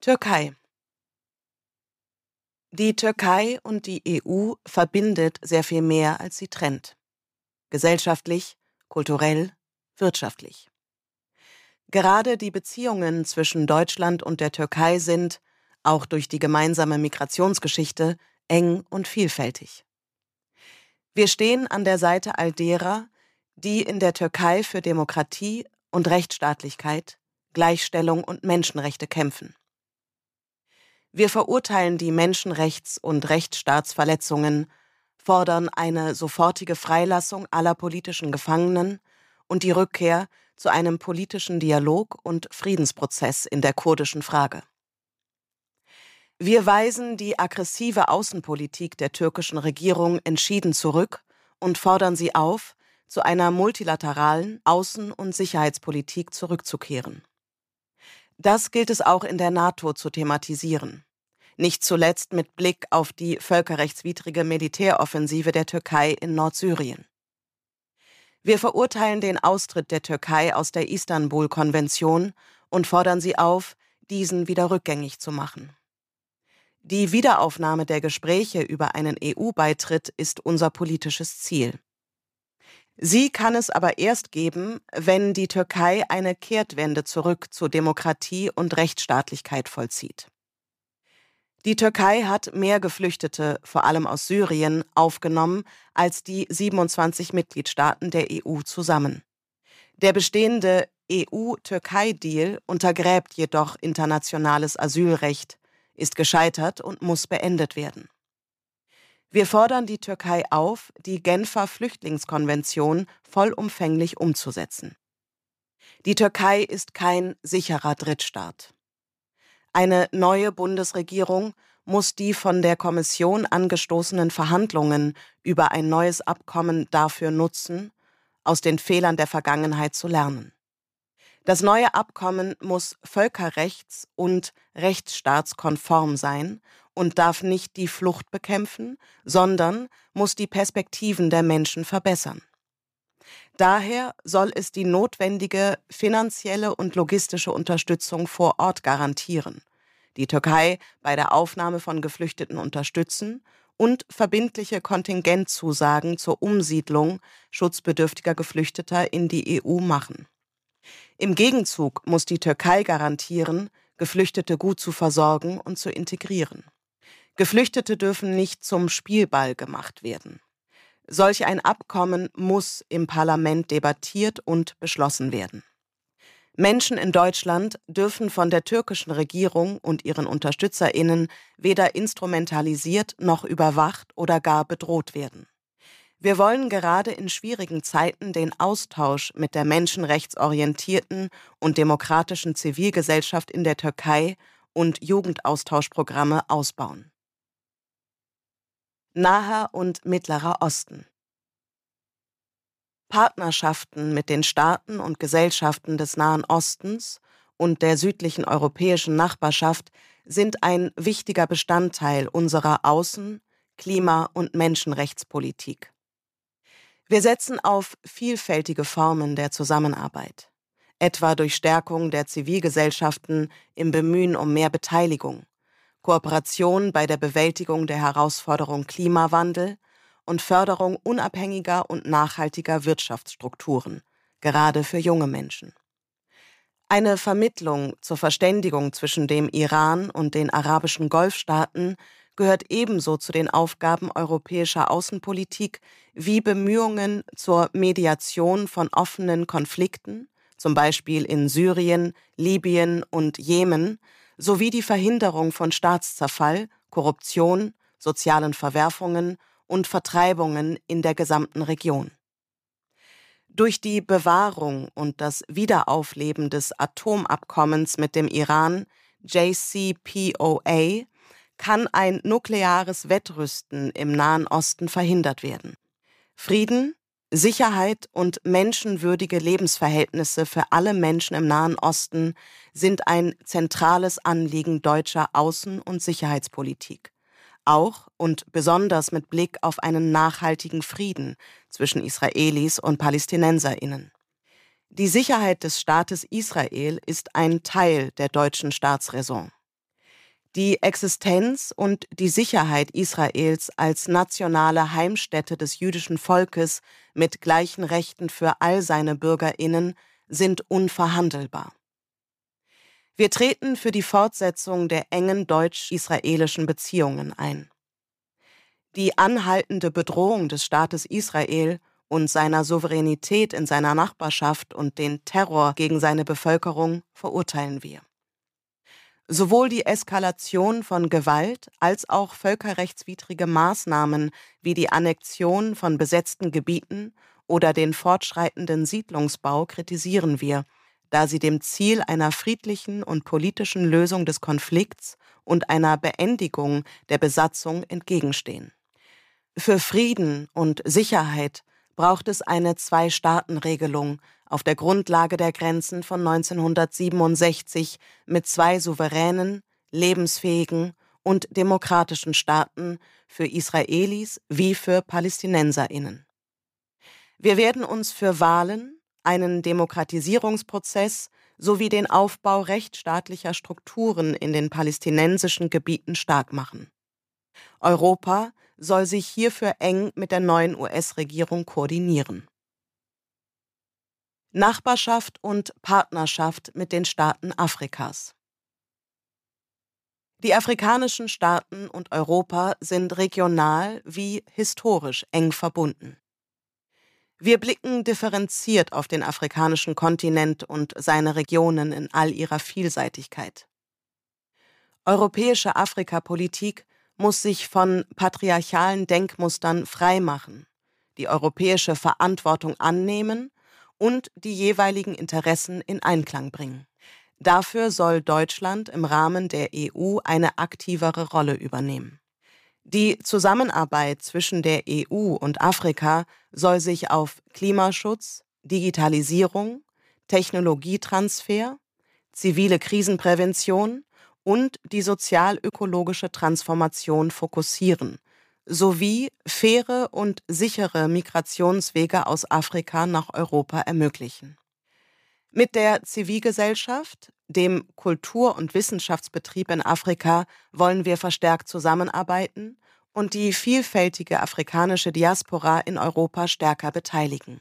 [SPEAKER 2] Türkei Die Türkei und die EU verbindet sehr viel mehr, als sie trennt. Gesellschaftlich, kulturell, wirtschaftlich. Gerade die Beziehungen zwischen Deutschland und der Türkei sind, auch durch die gemeinsame Migrationsgeschichte, eng und vielfältig. Wir stehen an der Seite all derer, die in der Türkei für Demokratie und Rechtsstaatlichkeit, Gleichstellung und Menschenrechte kämpfen. Wir verurteilen die Menschenrechts- und Rechtsstaatsverletzungen, fordern eine sofortige Freilassung aller politischen Gefangenen und die Rückkehr zu einem politischen Dialog und Friedensprozess in der kurdischen Frage. Wir weisen die aggressive Außenpolitik der türkischen Regierung entschieden zurück und fordern sie auf, zu einer multilateralen Außen- und Sicherheitspolitik zurückzukehren. Das gilt es auch in der NATO zu thematisieren. Nicht zuletzt mit Blick auf die völkerrechtswidrige Militäroffensive der Türkei in Nordsyrien. Wir verurteilen den Austritt der Türkei aus der Istanbul-Konvention und fordern sie auf, diesen wieder rückgängig zu machen. Die Wiederaufnahme der Gespräche über einen EU-Beitritt ist unser politisches Ziel. Sie kann es aber erst geben, wenn die Türkei eine Kehrtwende zurück zu Demokratie und Rechtsstaatlichkeit vollzieht. Die Türkei hat mehr Geflüchtete, vor allem aus Syrien, aufgenommen als die 27 Mitgliedstaaten der EU zusammen. Der bestehende EU-Türkei-Deal untergräbt jedoch internationales Asylrecht, ist gescheitert und muss beendet werden. Wir fordern die Türkei auf, die Genfer Flüchtlingskonvention vollumfänglich umzusetzen. Die Türkei ist kein sicherer Drittstaat. Eine neue Bundesregierung muss die von der Kommission angestoßenen Verhandlungen über ein neues Abkommen dafür nutzen, aus den Fehlern der Vergangenheit zu lernen. Das neue Abkommen muss völkerrechts- und rechtsstaatskonform sein und darf nicht die Flucht bekämpfen, sondern muss die Perspektiven der Menschen verbessern. Daher soll es die notwendige finanzielle und logistische Unterstützung vor Ort garantieren, die Türkei bei der Aufnahme von Geflüchteten unterstützen und verbindliche Kontingentzusagen zur Umsiedlung schutzbedürftiger Geflüchteter in die EU machen. Im Gegenzug muss die Türkei garantieren, Geflüchtete gut zu versorgen und zu integrieren. Geflüchtete dürfen nicht zum Spielball gemacht werden. Solch ein Abkommen muss im Parlament debattiert und beschlossen werden. Menschen in Deutschland dürfen von der türkischen Regierung und ihren Unterstützerinnen weder instrumentalisiert noch überwacht oder gar bedroht werden. Wir wollen gerade in schwierigen Zeiten den Austausch mit der menschenrechtsorientierten und demokratischen Zivilgesellschaft in der Türkei und Jugendaustauschprogramme ausbauen. Naher und Mittlerer Osten. Partnerschaften mit den Staaten und Gesellschaften des Nahen Ostens und der südlichen europäischen Nachbarschaft sind ein wichtiger Bestandteil unserer Außen-, Klima- und Menschenrechtspolitik. Wir setzen auf vielfältige Formen der Zusammenarbeit, etwa durch Stärkung der Zivilgesellschaften im Bemühen um mehr Beteiligung, Kooperation bei der Bewältigung der Herausforderung Klimawandel und Förderung unabhängiger und nachhaltiger Wirtschaftsstrukturen, gerade für junge Menschen. Eine Vermittlung zur Verständigung zwischen dem Iran und den arabischen Golfstaaten gehört ebenso zu den Aufgaben europäischer Außenpolitik wie Bemühungen zur Mediation von offenen Konflikten, zum Beispiel in Syrien, Libyen und Jemen, sowie die Verhinderung von Staatszerfall, Korruption, sozialen Verwerfungen und Vertreibungen in der gesamten Region. Durch die Bewahrung und das Wiederaufleben des Atomabkommens mit dem Iran JCPOA kann ein nukleares Wettrüsten im Nahen Osten verhindert werden. Frieden, Sicherheit und menschenwürdige Lebensverhältnisse für alle Menschen im Nahen Osten sind ein zentrales Anliegen deutscher Außen- und Sicherheitspolitik. Auch und besonders mit Blick auf einen nachhaltigen Frieden zwischen Israelis und Palästinenserinnen. Die Sicherheit des Staates Israel ist ein Teil der deutschen Staatsräson. Die Existenz und die Sicherheit Israels als nationale Heimstätte des jüdischen Volkes mit gleichen Rechten für all seine Bürgerinnen sind unverhandelbar. Wir treten für die Fortsetzung der engen deutsch-israelischen Beziehungen ein. Die anhaltende Bedrohung des Staates Israel und seiner Souveränität in seiner Nachbarschaft und den Terror gegen seine Bevölkerung verurteilen wir. Sowohl die Eskalation von Gewalt als auch völkerrechtswidrige Maßnahmen wie die Annexion von besetzten Gebieten oder den fortschreitenden Siedlungsbau kritisieren wir, da sie dem Ziel einer friedlichen und politischen Lösung des Konflikts und einer Beendigung der Besatzung entgegenstehen. Für Frieden und Sicherheit braucht es eine Zwei-Staaten-Regelung auf der Grundlage der Grenzen von 1967 mit zwei souveränen, lebensfähigen und demokratischen Staaten für Israelis wie für Palästinenserinnen. Wir werden uns für Wahlen, einen Demokratisierungsprozess sowie den Aufbau rechtsstaatlicher Strukturen in den palästinensischen Gebieten stark machen. Europa soll sich hierfür eng mit der neuen US-Regierung koordinieren. Nachbarschaft und Partnerschaft mit den Staaten Afrikas. Die afrikanischen Staaten und Europa sind regional wie historisch eng verbunden. Wir blicken differenziert auf den afrikanischen Kontinent und seine Regionen in all ihrer Vielseitigkeit. Europäische Afrikapolitik muss sich von patriarchalen Denkmustern freimachen, die europäische Verantwortung annehmen und die jeweiligen Interessen in Einklang bringen. Dafür soll Deutschland im Rahmen der EU eine aktivere Rolle übernehmen. Die Zusammenarbeit zwischen der EU und Afrika soll sich auf Klimaschutz, Digitalisierung, Technologietransfer, zivile Krisenprävention und die sozial-ökologische Transformation fokussieren, sowie faire und sichere Migrationswege aus Afrika nach Europa ermöglichen. Mit der Zivilgesellschaft, dem Kultur- und Wissenschaftsbetrieb in Afrika wollen wir verstärkt zusammenarbeiten und die vielfältige afrikanische Diaspora in Europa stärker beteiligen.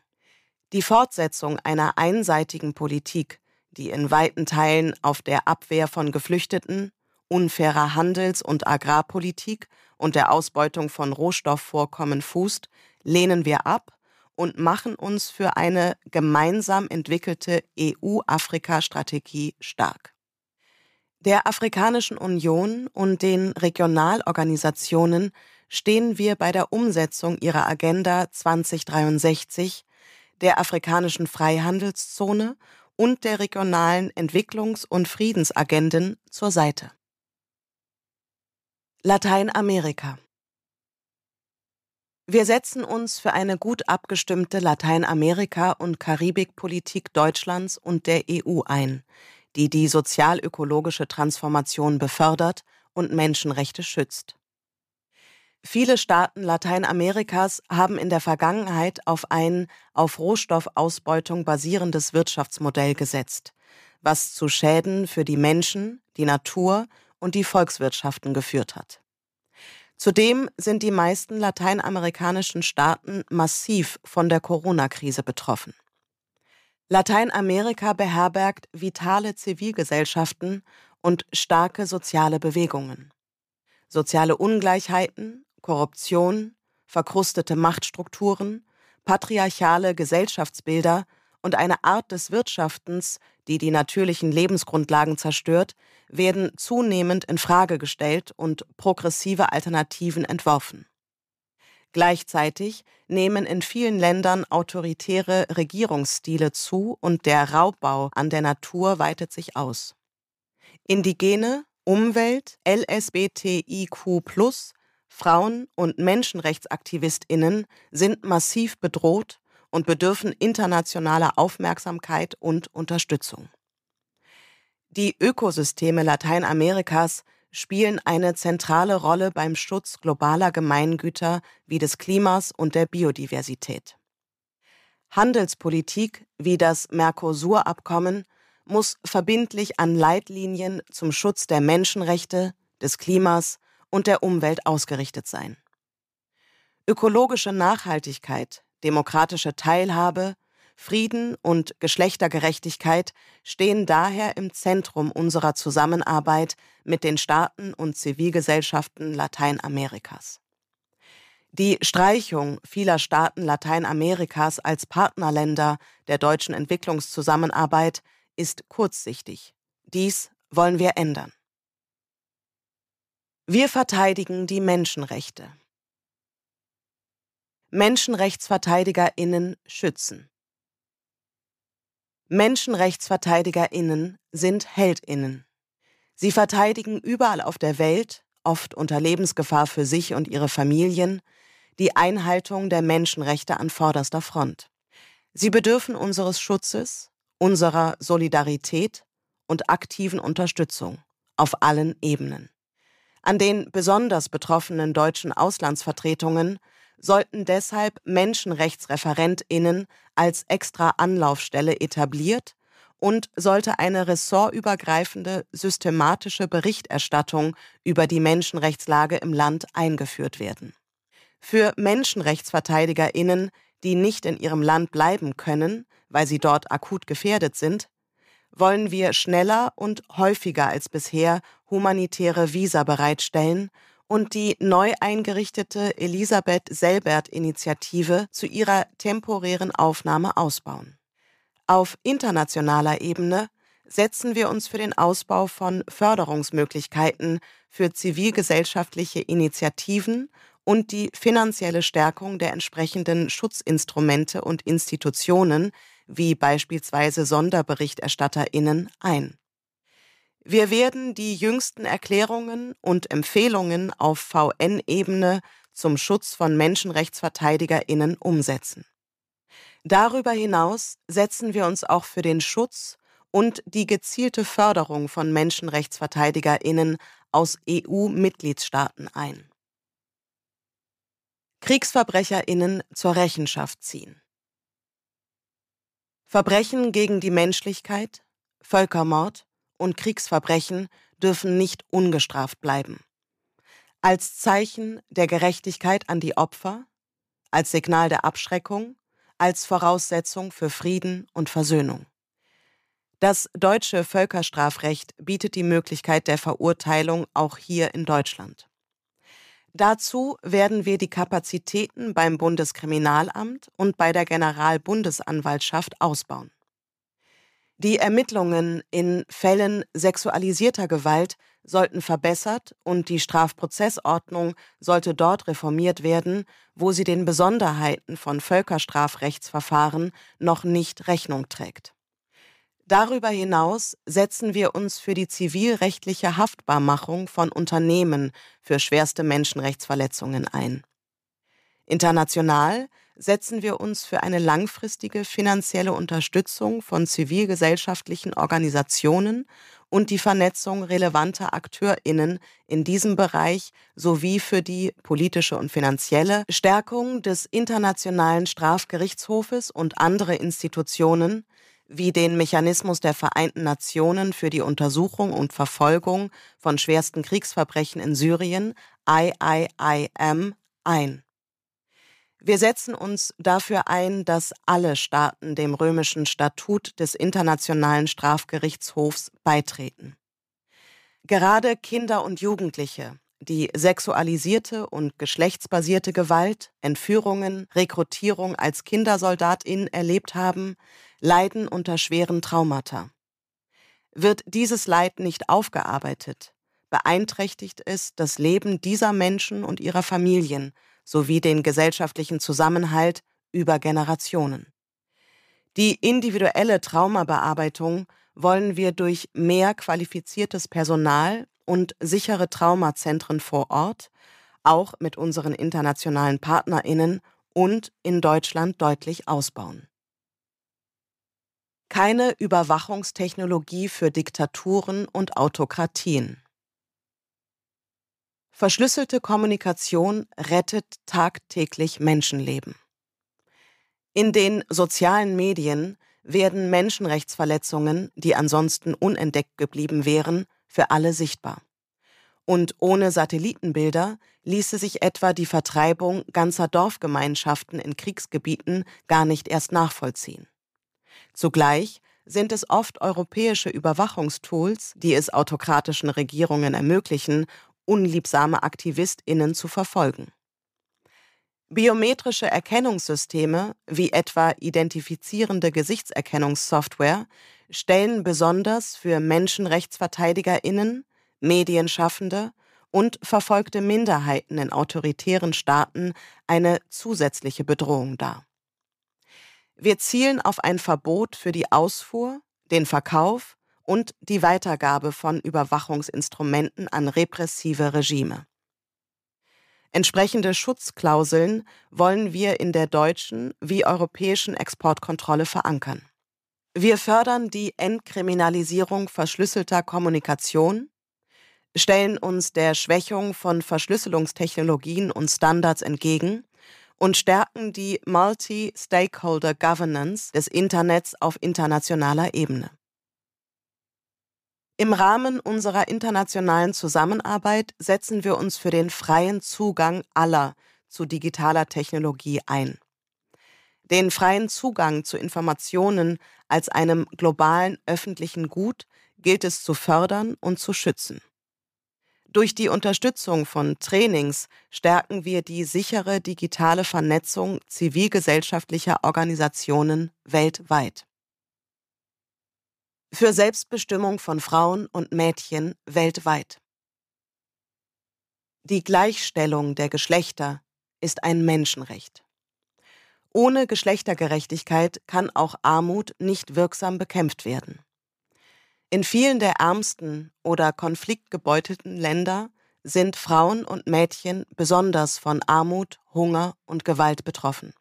[SPEAKER 2] Die Fortsetzung einer einseitigen Politik, die in weiten Teilen auf der Abwehr von Geflüchteten, unfairer Handels- und Agrarpolitik und der Ausbeutung von Rohstoffvorkommen fußt, lehnen wir ab und machen uns für eine gemeinsam entwickelte EU-Afrika-Strategie stark. Der Afrikanischen Union und den Regionalorganisationen stehen wir bei der Umsetzung ihrer Agenda 2063, der afrikanischen Freihandelszone und der regionalen Entwicklungs- und Friedensagenden zur Seite. Lateinamerika Wir setzen uns für eine gut abgestimmte Lateinamerika- und Karibikpolitik Deutschlands und der EU ein, die die sozial-ökologische Transformation befördert und Menschenrechte schützt. Viele Staaten Lateinamerikas haben in der Vergangenheit auf ein auf Rohstoffausbeutung basierendes Wirtschaftsmodell gesetzt, was zu Schäden für die Menschen, die Natur und die Volkswirtschaften geführt hat. Zudem sind die meisten lateinamerikanischen Staaten massiv von der Corona-Krise betroffen. Lateinamerika beherbergt vitale Zivilgesellschaften und starke soziale Bewegungen. Soziale Ungleichheiten Korruption, verkrustete Machtstrukturen, patriarchale Gesellschaftsbilder und eine Art des Wirtschaftens, die die natürlichen Lebensgrundlagen zerstört, werden zunehmend in Frage gestellt und progressive Alternativen entworfen. Gleichzeitig nehmen in vielen Ländern autoritäre Regierungsstile zu und der Raubbau an der Natur weitet sich aus. Indigene, Umwelt, LSBTIQ Frauen und Menschenrechtsaktivistinnen sind massiv bedroht und bedürfen internationaler Aufmerksamkeit und Unterstützung. Die Ökosysteme Lateinamerikas spielen eine zentrale Rolle beim Schutz globaler Gemeingüter wie des Klimas und der Biodiversität. Handelspolitik wie das Mercosur-Abkommen muss verbindlich an Leitlinien zum Schutz der Menschenrechte, des Klimas und der Umwelt ausgerichtet sein. Ökologische Nachhaltigkeit, demokratische Teilhabe, Frieden und Geschlechtergerechtigkeit stehen daher im Zentrum unserer Zusammenarbeit mit den Staaten und Zivilgesellschaften Lateinamerikas. Die Streichung vieler Staaten Lateinamerikas als Partnerländer der deutschen Entwicklungszusammenarbeit ist kurzsichtig. Dies wollen wir ändern. Wir verteidigen die Menschenrechte. Menschenrechtsverteidigerinnen schützen. Menschenrechtsverteidigerinnen sind Heldinnen. Sie verteidigen überall auf der Welt, oft unter Lebensgefahr für sich und ihre Familien, die Einhaltung der Menschenrechte an vorderster Front. Sie bedürfen unseres Schutzes, unserer Solidarität und aktiven Unterstützung auf allen Ebenen. An den besonders betroffenen deutschen Auslandsvertretungen sollten deshalb Menschenrechtsreferentinnen als extra Anlaufstelle etabliert und sollte eine ressortübergreifende systematische Berichterstattung über die Menschenrechtslage im Land eingeführt werden. Für Menschenrechtsverteidigerinnen, die nicht in ihrem Land bleiben können, weil sie dort akut gefährdet sind, wollen wir schneller und häufiger als bisher humanitäre Visa bereitstellen und die neu eingerichtete Elisabeth Selbert-Initiative zu ihrer temporären Aufnahme ausbauen. Auf internationaler Ebene setzen wir uns für den Ausbau von Förderungsmöglichkeiten für zivilgesellschaftliche Initiativen und die finanzielle Stärkung der entsprechenden Schutzinstrumente und Institutionen, wie beispielsweise Sonderberichterstatterinnen, ein. Wir werden die jüngsten Erklärungen und Empfehlungen auf VN-Ebene zum Schutz von Menschenrechtsverteidigerinnen umsetzen. Darüber hinaus setzen wir uns auch für den Schutz und die gezielte Förderung von Menschenrechtsverteidigerinnen aus EU-Mitgliedstaaten ein. Kriegsverbrecherinnen zur Rechenschaft ziehen. Verbrechen gegen die Menschlichkeit, Völkermord und Kriegsverbrechen dürfen nicht ungestraft bleiben. Als Zeichen der Gerechtigkeit an die Opfer, als Signal der Abschreckung, als Voraussetzung für Frieden und Versöhnung. Das deutsche Völkerstrafrecht bietet die Möglichkeit der Verurteilung auch hier in Deutschland. Dazu werden wir die Kapazitäten beim Bundeskriminalamt und bei der Generalbundesanwaltschaft ausbauen. Die Ermittlungen in Fällen sexualisierter Gewalt sollten verbessert und die Strafprozessordnung sollte dort reformiert werden, wo sie den Besonderheiten von Völkerstrafrechtsverfahren noch nicht Rechnung trägt. Darüber hinaus setzen wir uns für die zivilrechtliche Haftbarmachung von Unternehmen für schwerste Menschenrechtsverletzungen ein. International setzen wir uns für eine langfristige finanzielle Unterstützung von zivilgesellschaftlichen Organisationen und die Vernetzung relevanter Akteurinnen in diesem Bereich sowie für die politische und finanzielle Stärkung des Internationalen Strafgerichtshofes und andere Institutionen wie den Mechanismus der Vereinten Nationen für die Untersuchung und Verfolgung von schwersten Kriegsverbrechen in Syrien IIIM ein. Wir setzen uns dafür ein, dass alle Staaten dem römischen Statut des Internationalen Strafgerichtshofs beitreten. Gerade Kinder und Jugendliche, die sexualisierte und geschlechtsbasierte Gewalt, Entführungen, Rekrutierung als Kindersoldatin erlebt haben, leiden unter schweren Traumata. Wird dieses Leid nicht aufgearbeitet, beeinträchtigt es das Leben dieser Menschen und ihrer Familien sowie den gesellschaftlichen Zusammenhalt über Generationen. Die individuelle Traumabearbeitung wollen wir durch mehr qualifiziertes Personal und sichere Traumazentren vor Ort, auch mit unseren internationalen Partnerinnen und in Deutschland deutlich ausbauen. Keine Überwachungstechnologie für Diktaturen und Autokratien. Verschlüsselte Kommunikation rettet tagtäglich Menschenleben. In den sozialen Medien werden Menschenrechtsverletzungen, die ansonsten unentdeckt geblieben wären, für alle sichtbar. Und ohne Satellitenbilder ließe sich etwa die Vertreibung ganzer Dorfgemeinschaften in Kriegsgebieten gar nicht erst nachvollziehen. Zugleich sind es oft europäische Überwachungstools, die es autokratischen Regierungen ermöglichen, unliebsame AktivistInnen zu verfolgen. Biometrische Erkennungssysteme, wie etwa identifizierende Gesichtserkennungssoftware, stellen besonders für Menschenrechtsverteidigerinnen, Medienschaffende und verfolgte Minderheiten in autoritären Staaten eine zusätzliche Bedrohung dar. Wir zielen auf ein Verbot für die Ausfuhr, den Verkauf und die Weitergabe von Überwachungsinstrumenten an repressive Regime. Entsprechende Schutzklauseln wollen wir in der deutschen wie europäischen Exportkontrolle verankern. Wir fördern die Entkriminalisierung verschlüsselter Kommunikation, stellen uns der Schwächung von Verschlüsselungstechnologien und Standards entgegen und stärken die Multi-Stakeholder Governance des Internets auf internationaler Ebene. Im Rahmen unserer internationalen Zusammenarbeit setzen wir uns für den freien Zugang aller zu digitaler Technologie ein. Den freien Zugang zu Informationen als einem globalen öffentlichen Gut gilt es zu fördern und zu schützen. Durch die Unterstützung von Trainings stärken wir die sichere digitale Vernetzung zivilgesellschaftlicher Organisationen weltweit. Für Selbstbestimmung von Frauen und Mädchen weltweit. Die Gleichstellung der Geschlechter ist ein Menschenrecht. Ohne Geschlechtergerechtigkeit kann auch Armut nicht wirksam bekämpft werden. In vielen der ärmsten oder konfliktgebeutelten Länder sind Frauen und Mädchen besonders von Armut, Hunger und Gewalt betroffen.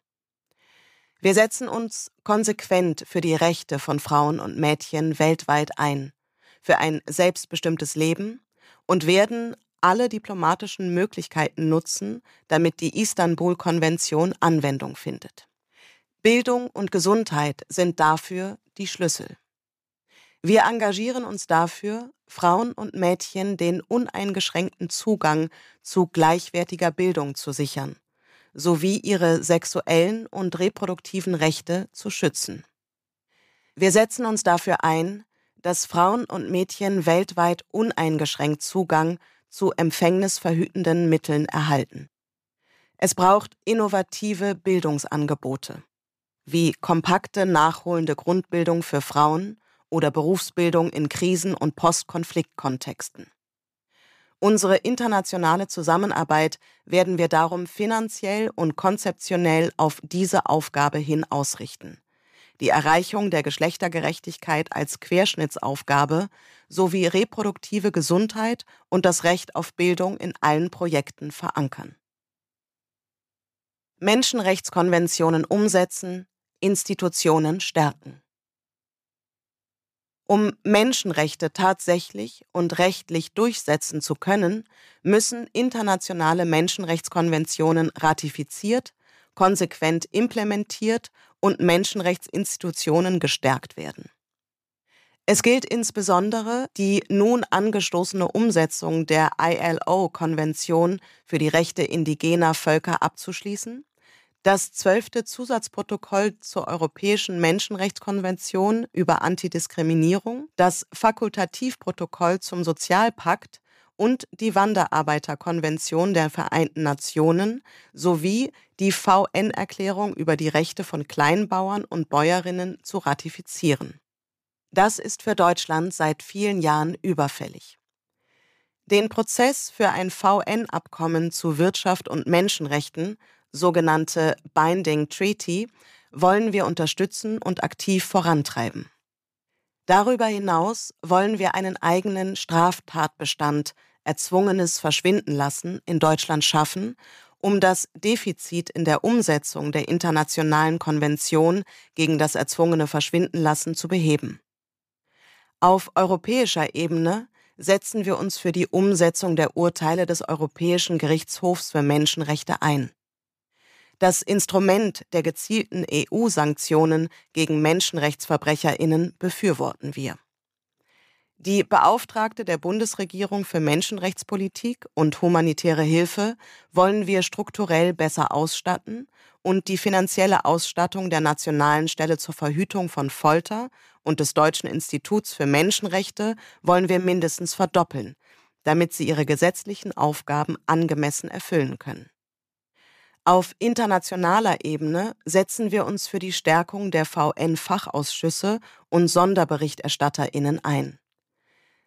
[SPEAKER 2] Wir setzen uns konsequent für die Rechte von Frauen und Mädchen weltweit ein, für ein selbstbestimmtes Leben und werden alle diplomatischen Möglichkeiten nutzen, damit die Istanbul-Konvention Anwendung findet. Bildung und Gesundheit sind dafür die Schlüssel. Wir engagieren uns dafür, Frauen und Mädchen den uneingeschränkten Zugang zu gleichwertiger Bildung zu sichern, sowie ihre sexuellen und reproduktiven Rechte zu schützen. Wir setzen uns dafür ein, dass Frauen und Mädchen weltweit uneingeschränkt Zugang zu empfängnisverhütenden Mitteln erhalten. Es braucht innovative Bildungsangebote, wie kompakte nachholende Grundbildung für Frauen oder Berufsbildung in Krisen- und Postkonfliktkontexten. Unsere internationale Zusammenarbeit werden wir darum finanziell und konzeptionell auf diese Aufgabe hin ausrichten. Die Erreichung der Geschlechtergerechtigkeit als Querschnittsaufgabe sowie reproduktive Gesundheit und das Recht auf Bildung in allen Projekten verankern. Menschenrechtskonventionen umsetzen, Institutionen stärken. Um Menschenrechte tatsächlich und rechtlich durchsetzen zu können, müssen internationale Menschenrechtskonventionen ratifiziert, konsequent implementiert und Menschenrechtsinstitutionen gestärkt werden. Es gilt insbesondere, die nun angestoßene Umsetzung der ILO-Konvention für die Rechte indigener Völker abzuschließen das zwölfte Zusatzprotokoll zur Europäischen Menschenrechtskonvention über Antidiskriminierung, das Fakultativprotokoll zum Sozialpakt und die Wanderarbeiterkonvention der Vereinten Nationen sowie die VN-Erklärung über die Rechte von Kleinbauern und Bäuerinnen zu ratifizieren. Das ist für Deutschland seit vielen Jahren überfällig. Den Prozess für ein VN-Abkommen zu Wirtschaft und Menschenrechten sogenannte Binding Treaty, wollen wir unterstützen und aktiv vorantreiben. Darüber hinaus wollen wir einen eigenen Straftatbestand erzwungenes Verschwinden lassen in Deutschland schaffen, um das Defizit in der Umsetzung der internationalen Konvention gegen das erzwungene Verschwindenlassen zu beheben. Auf europäischer Ebene setzen wir uns für die Umsetzung der Urteile des Europäischen Gerichtshofs für Menschenrechte ein. Das Instrument der gezielten EU-Sanktionen gegen Menschenrechtsverbrecherinnen befürworten wir. Die Beauftragte der Bundesregierung für Menschenrechtspolitik und humanitäre Hilfe wollen wir strukturell besser ausstatten und die finanzielle Ausstattung der Nationalen Stelle zur Verhütung von Folter und des Deutschen Instituts für Menschenrechte wollen wir mindestens verdoppeln, damit sie ihre gesetzlichen Aufgaben angemessen erfüllen können. Auf internationaler Ebene setzen wir uns für die Stärkung der VN-Fachausschüsse und Sonderberichterstatterinnen ein.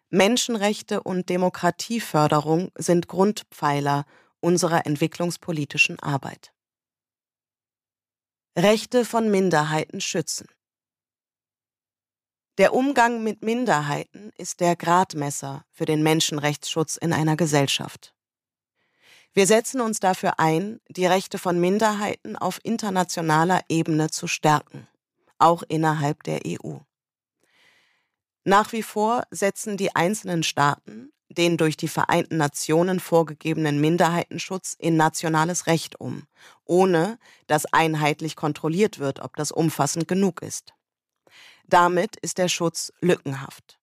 [SPEAKER 2] Menschenrechte und Demokratieförderung sind Grundpfeiler unserer entwicklungspolitischen Arbeit. Rechte von Minderheiten schützen. Der Umgang mit Minderheiten ist der Gradmesser für den Menschenrechtsschutz in einer Gesellschaft. Wir setzen uns dafür ein, die Rechte von Minderheiten auf internationaler Ebene zu stärken, auch innerhalb der EU. Nach wie vor setzen die einzelnen Staaten den durch die Vereinten Nationen vorgegebenen Minderheitenschutz in nationales Recht um, ohne dass einheitlich kontrolliert wird, ob das umfassend genug ist. Damit ist der Schutz lückenhaft.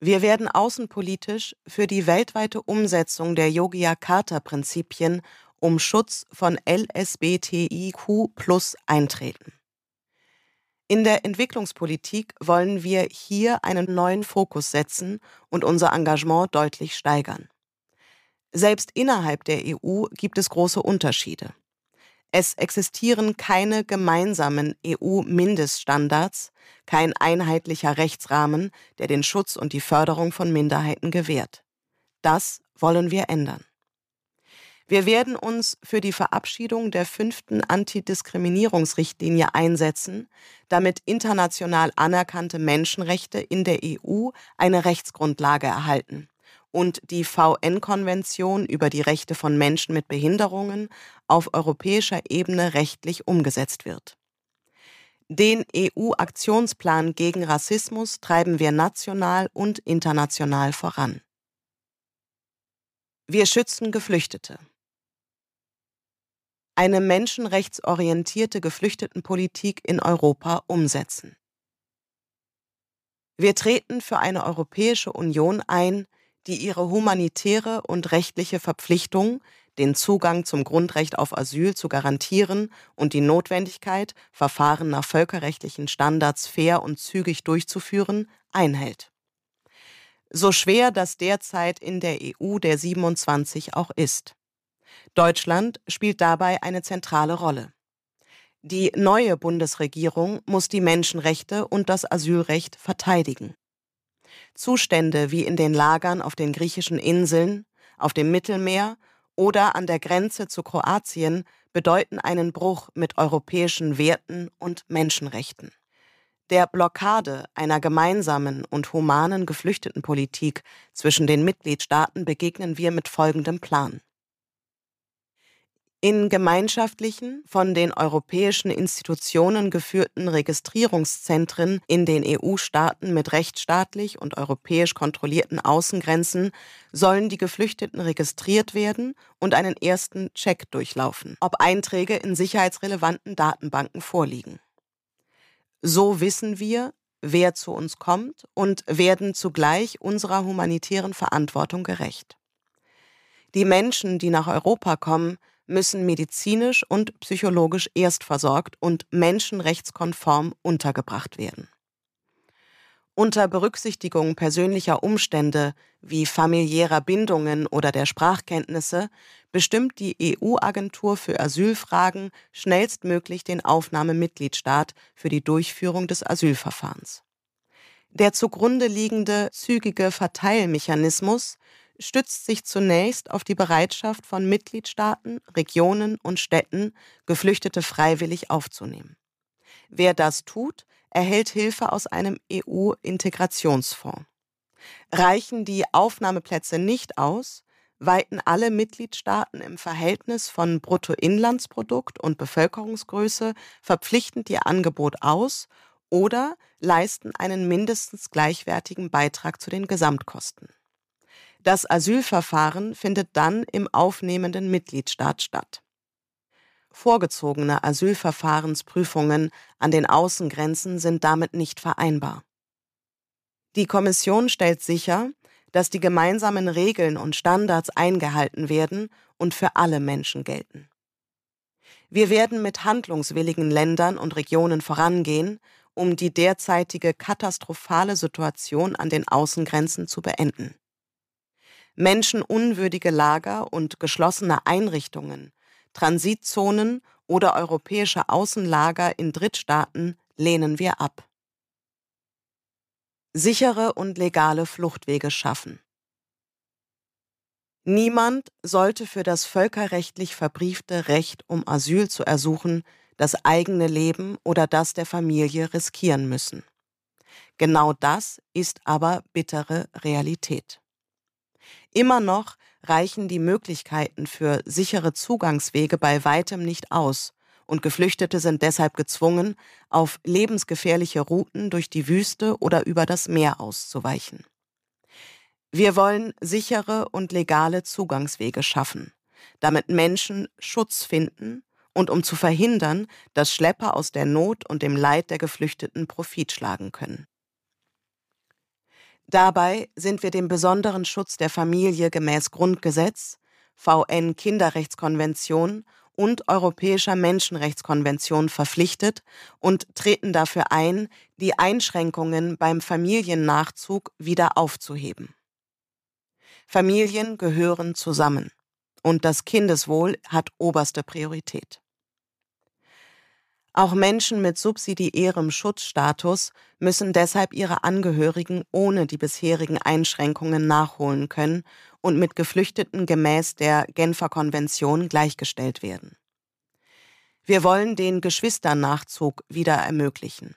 [SPEAKER 2] Wir werden außenpolitisch für die weltweite Umsetzung der Yogyakarta-Prinzipien um Schutz von LSBTIQ eintreten. In der Entwicklungspolitik wollen wir hier einen neuen Fokus setzen und unser Engagement deutlich steigern. Selbst innerhalb der EU gibt es große Unterschiede. Es existieren keine gemeinsamen EU-Mindeststandards, kein einheitlicher Rechtsrahmen, der den Schutz und die Förderung von Minderheiten gewährt. Das wollen wir ändern. Wir werden uns für die Verabschiedung der fünften Antidiskriminierungsrichtlinie einsetzen, damit international anerkannte Menschenrechte in der EU eine Rechtsgrundlage erhalten und die VN-Konvention über die Rechte von Menschen mit Behinderungen auf europäischer Ebene rechtlich umgesetzt wird. Den EU-Aktionsplan gegen Rassismus treiben wir national und international voran. Wir schützen Geflüchtete. Eine menschenrechtsorientierte Geflüchtetenpolitik in Europa umsetzen. Wir treten für eine Europäische Union ein, die ihre humanitäre und rechtliche Verpflichtung, den Zugang zum Grundrecht auf Asyl zu garantieren und die Notwendigkeit, Verfahren nach völkerrechtlichen Standards fair und zügig durchzuführen, einhält. So schwer das derzeit in der EU der 27 auch ist. Deutschland spielt dabei eine zentrale Rolle. Die neue Bundesregierung muss die Menschenrechte und das Asylrecht verteidigen. Zustände wie in den Lagern auf den griechischen Inseln, auf dem Mittelmeer oder an der Grenze zu Kroatien bedeuten einen Bruch mit europäischen Werten und Menschenrechten. Der Blockade einer gemeinsamen und humanen Geflüchtetenpolitik zwischen den Mitgliedstaaten begegnen wir mit folgendem Plan. In gemeinschaftlichen, von den europäischen Institutionen geführten Registrierungszentren in den EU-Staaten mit rechtsstaatlich und europäisch kontrollierten Außengrenzen sollen die Geflüchteten registriert werden und einen ersten Check durchlaufen, ob Einträge in sicherheitsrelevanten Datenbanken vorliegen. So wissen wir, wer zu uns kommt und werden zugleich unserer humanitären Verantwortung gerecht. Die Menschen, die nach Europa kommen, müssen medizinisch und psychologisch erstversorgt und menschenrechtskonform untergebracht werden. Unter Berücksichtigung persönlicher Umstände wie familiärer Bindungen oder der Sprachkenntnisse bestimmt die EU-Agentur für Asylfragen schnellstmöglich den Aufnahmemitgliedstaat für die Durchführung des Asylverfahrens. Der zugrunde liegende zügige Verteilmechanismus stützt sich zunächst auf die Bereitschaft von Mitgliedstaaten, Regionen und Städten, Geflüchtete freiwillig aufzunehmen. Wer das tut, erhält Hilfe aus einem EU-Integrationsfonds. Reichen die Aufnahmeplätze nicht aus, weiten alle Mitgliedstaaten im Verhältnis von Bruttoinlandsprodukt und Bevölkerungsgröße verpflichtend ihr Angebot aus oder leisten einen mindestens gleichwertigen Beitrag zu den Gesamtkosten. Das Asylverfahren findet dann im aufnehmenden Mitgliedstaat statt. Vorgezogene Asylverfahrensprüfungen an den Außengrenzen sind damit nicht vereinbar. Die Kommission stellt sicher, dass die gemeinsamen Regeln und Standards eingehalten werden und für alle Menschen gelten. Wir werden mit handlungswilligen Ländern und Regionen vorangehen, um die derzeitige katastrophale Situation an den Außengrenzen zu beenden. Menschenunwürdige Lager und geschlossene Einrichtungen Transitzonen oder europäische Außenlager in Drittstaaten lehnen wir ab. Sichere und legale Fluchtwege schaffen. Niemand sollte für das völkerrechtlich verbriefte Recht, um Asyl zu ersuchen, das eigene Leben oder das der Familie riskieren müssen. Genau das ist aber bittere Realität. Immer noch reichen die Möglichkeiten für sichere Zugangswege bei weitem nicht aus, und Geflüchtete sind deshalb gezwungen, auf lebensgefährliche Routen durch die Wüste oder über das Meer auszuweichen. Wir wollen sichere und legale Zugangswege schaffen, damit Menschen Schutz finden und um zu verhindern, dass Schlepper aus der Not und dem Leid der Geflüchteten Profit schlagen können. Dabei sind wir dem besonderen Schutz der Familie gemäß Grundgesetz, VN Kinderrechtskonvention und Europäischer Menschenrechtskonvention verpflichtet und treten dafür ein, die Einschränkungen beim Familiennachzug wieder aufzuheben. Familien gehören zusammen und das Kindeswohl hat oberste Priorität. Auch Menschen mit subsidiärem Schutzstatus müssen deshalb ihre Angehörigen ohne die bisherigen Einschränkungen nachholen können und mit Geflüchteten gemäß der Genfer Konvention gleichgestellt werden. Wir wollen den Geschwisternachzug wieder ermöglichen.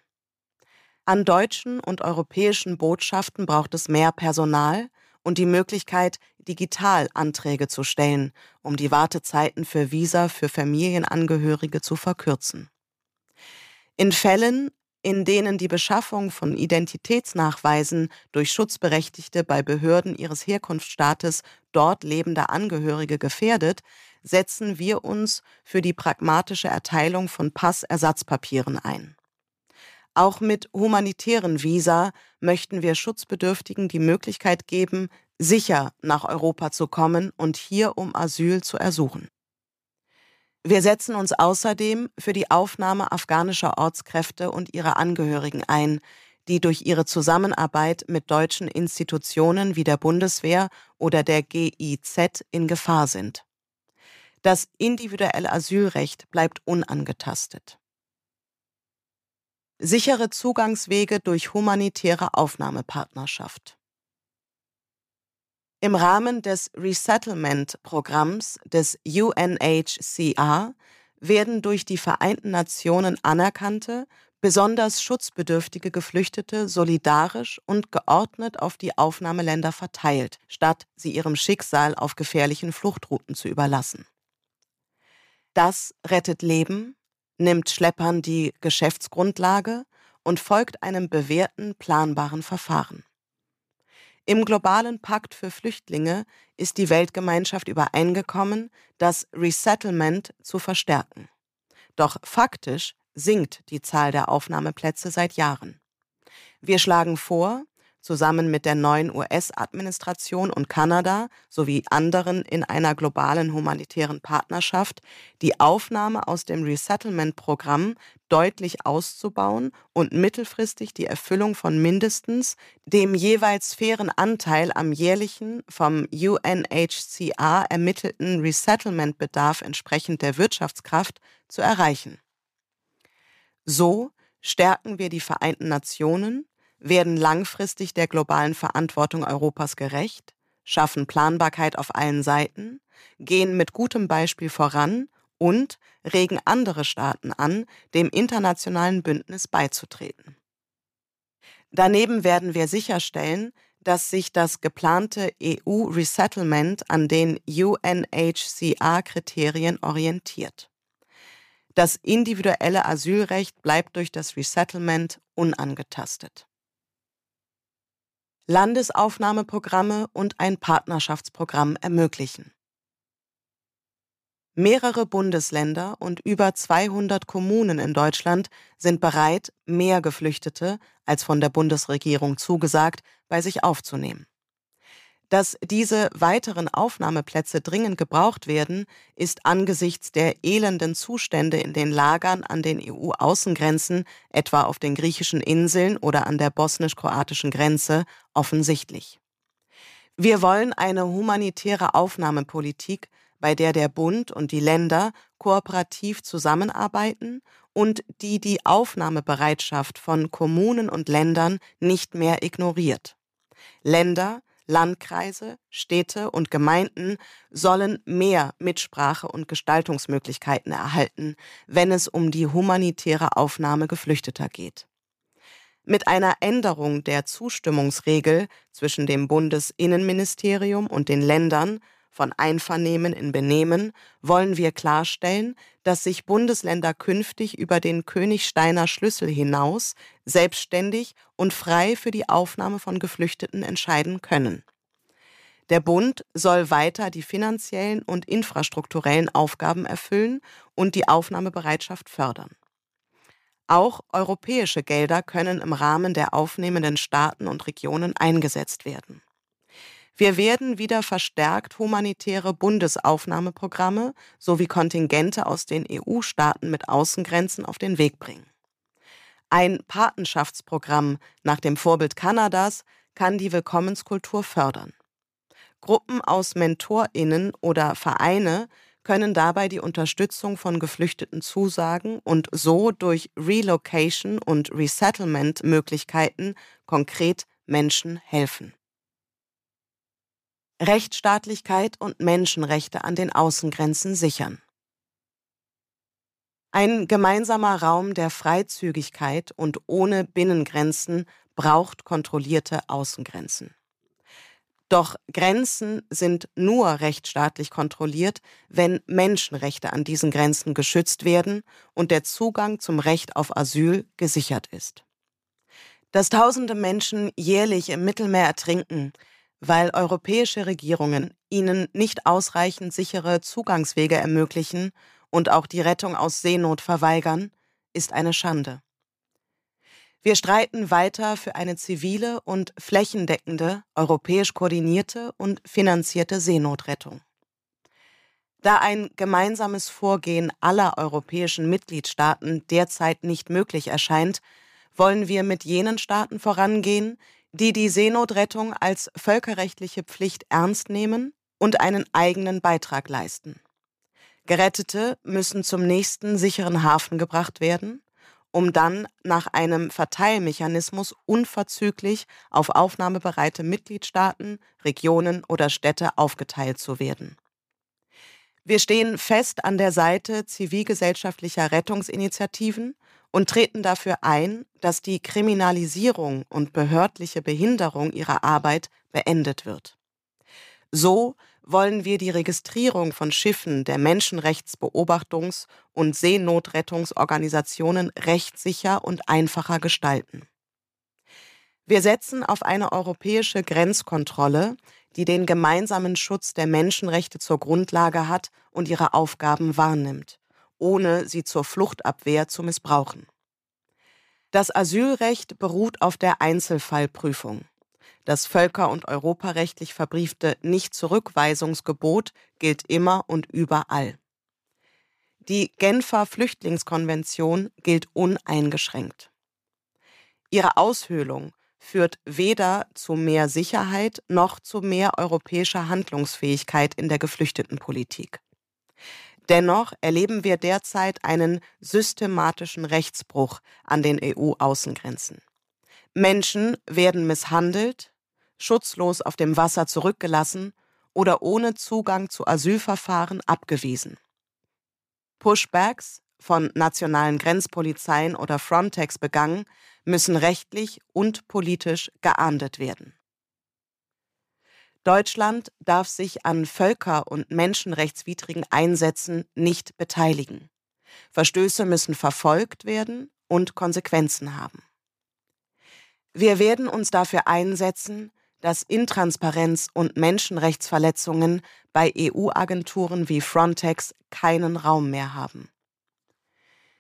[SPEAKER 2] An deutschen und europäischen Botschaften braucht es mehr Personal und die Möglichkeit, digital Anträge zu stellen, um die Wartezeiten für Visa für Familienangehörige zu verkürzen. In Fällen, in denen die Beschaffung von Identitätsnachweisen durch Schutzberechtigte bei Behörden ihres Herkunftsstaates dort lebender Angehörige gefährdet, setzen wir uns für die pragmatische Erteilung von Passersatzpapieren ein. Auch mit humanitären Visa möchten wir Schutzbedürftigen die Möglichkeit geben, sicher nach Europa zu kommen und hier um Asyl zu ersuchen. Wir setzen uns außerdem für die Aufnahme afghanischer Ortskräfte und ihrer Angehörigen ein, die durch ihre Zusammenarbeit mit deutschen Institutionen wie der Bundeswehr oder der GIZ in Gefahr sind. Das individuelle Asylrecht bleibt unangetastet. Sichere Zugangswege durch humanitäre Aufnahmepartnerschaft. Im Rahmen des Resettlement-Programms des UNHCR werden durch die Vereinten Nationen anerkannte, besonders schutzbedürftige Geflüchtete solidarisch und geordnet auf die Aufnahmeländer verteilt, statt sie ihrem Schicksal auf gefährlichen Fluchtrouten zu überlassen. Das rettet Leben, nimmt Schleppern die Geschäftsgrundlage und folgt einem bewährten, planbaren Verfahren. Im globalen Pakt für Flüchtlinge ist die Weltgemeinschaft übereingekommen, das Resettlement zu verstärken. Doch faktisch sinkt die Zahl der Aufnahmeplätze seit Jahren. Wir schlagen vor, zusammen mit der neuen US-Administration und Kanada sowie anderen in einer globalen humanitären Partnerschaft die Aufnahme aus dem Resettlement-Programm deutlich auszubauen und mittelfristig die Erfüllung von mindestens dem jeweils fairen Anteil am jährlichen vom UNHCR ermittelten Resettlement-Bedarf entsprechend der Wirtschaftskraft zu erreichen. So stärken wir die Vereinten Nationen, werden langfristig der globalen Verantwortung Europas gerecht, schaffen Planbarkeit auf allen Seiten, gehen mit gutem Beispiel voran und regen andere Staaten an, dem internationalen Bündnis beizutreten. Daneben werden wir sicherstellen, dass sich das geplante EU-Resettlement an den UNHCR-Kriterien orientiert. Das individuelle Asylrecht bleibt durch das Resettlement unangetastet. Landesaufnahmeprogramme und ein Partnerschaftsprogramm ermöglichen. Mehrere Bundesländer und über 200 Kommunen in Deutschland sind bereit, mehr Geflüchtete, als von der Bundesregierung zugesagt, bei sich aufzunehmen. Dass diese weiteren Aufnahmeplätze dringend gebraucht werden, ist angesichts der elenden Zustände in den Lagern an den EU-Außengrenzen, etwa auf den griechischen Inseln oder an der bosnisch-kroatischen Grenze, offensichtlich. Wir wollen eine humanitäre Aufnahmepolitik bei der der Bund und die Länder kooperativ zusammenarbeiten und die die Aufnahmebereitschaft von Kommunen und Ländern nicht mehr ignoriert. Länder, Landkreise, Städte und Gemeinden sollen mehr Mitsprache und Gestaltungsmöglichkeiten erhalten, wenn es um die humanitäre Aufnahme Geflüchteter geht. Mit einer Änderung der Zustimmungsregel zwischen dem Bundesinnenministerium und den Ländern von Einvernehmen in Benehmen wollen wir klarstellen, dass sich Bundesländer künftig über den Königsteiner Schlüssel hinaus selbstständig und frei für die Aufnahme von Geflüchteten entscheiden können. Der Bund soll weiter die finanziellen und infrastrukturellen Aufgaben erfüllen und die Aufnahmebereitschaft fördern. Auch europäische Gelder können im Rahmen der aufnehmenden Staaten und Regionen eingesetzt werden. Wir werden wieder verstärkt humanitäre Bundesaufnahmeprogramme sowie Kontingente aus den EU-Staaten mit Außengrenzen auf den Weg bringen. Ein Patenschaftsprogramm nach dem Vorbild Kanadas kann die Willkommenskultur fördern. Gruppen aus Mentorinnen oder Vereine können dabei die Unterstützung von Geflüchteten zusagen und so durch Relocation und Resettlement Möglichkeiten konkret Menschen helfen. Rechtsstaatlichkeit und Menschenrechte an den Außengrenzen sichern. Ein gemeinsamer Raum der Freizügigkeit und ohne Binnengrenzen braucht kontrollierte Außengrenzen. Doch Grenzen sind nur rechtsstaatlich kontrolliert, wenn Menschenrechte an diesen Grenzen geschützt werden und der Zugang zum Recht auf Asyl gesichert ist. Dass tausende Menschen jährlich im Mittelmeer ertrinken, weil europäische Regierungen ihnen nicht ausreichend sichere Zugangswege ermöglichen und auch die Rettung aus Seenot verweigern, ist eine Schande. Wir streiten weiter für eine zivile und flächendeckende, europäisch koordinierte und finanzierte Seenotrettung. Da ein gemeinsames Vorgehen aller europäischen Mitgliedstaaten derzeit nicht möglich erscheint, wollen wir mit jenen Staaten vorangehen, die die Seenotrettung als völkerrechtliche Pflicht ernst nehmen und einen eigenen Beitrag leisten. Gerettete müssen zum nächsten sicheren Hafen gebracht werden, um dann nach einem Verteilmechanismus unverzüglich auf aufnahmebereite Mitgliedstaaten, Regionen oder Städte aufgeteilt zu werden. Wir stehen fest an der Seite zivilgesellschaftlicher Rettungsinitiativen und treten dafür ein, dass die Kriminalisierung und behördliche Behinderung ihrer Arbeit beendet wird. So wollen wir die Registrierung von Schiffen der Menschenrechtsbeobachtungs- und Seenotrettungsorganisationen rechtssicher und einfacher gestalten. Wir setzen auf eine europäische Grenzkontrolle, die den gemeinsamen Schutz der Menschenrechte zur Grundlage hat und ihre Aufgaben wahrnimmt ohne sie zur Fluchtabwehr zu missbrauchen. Das Asylrecht beruht auf der Einzelfallprüfung. Das völker- und europarechtlich verbriefte Nichtzurückweisungsgebot gilt immer und überall. Die Genfer Flüchtlingskonvention gilt uneingeschränkt. Ihre Aushöhlung führt weder zu mehr Sicherheit noch zu mehr europäischer Handlungsfähigkeit in der Geflüchtetenpolitik. Dennoch erleben wir derzeit einen systematischen Rechtsbruch an den EU-Außengrenzen. Menschen werden misshandelt, schutzlos auf dem Wasser zurückgelassen oder ohne Zugang zu Asylverfahren abgewiesen. Pushbacks, von nationalen Grenzpolizeien oder Frontex begangen, müssen rechtlich und politisch geahndet werden. Deutschland darf sich an völker- und menschenrechtswidrigen Einsätzen nicht beteiligen. Verstöße müssen verfolgt werden und Konsequenzen haben. Wir werden uns dafür einsetzen, dass Intransparenz und Menschenrechtsverletzungen bei EU-Agenturen wie Frontex keinen Raum mehr haben.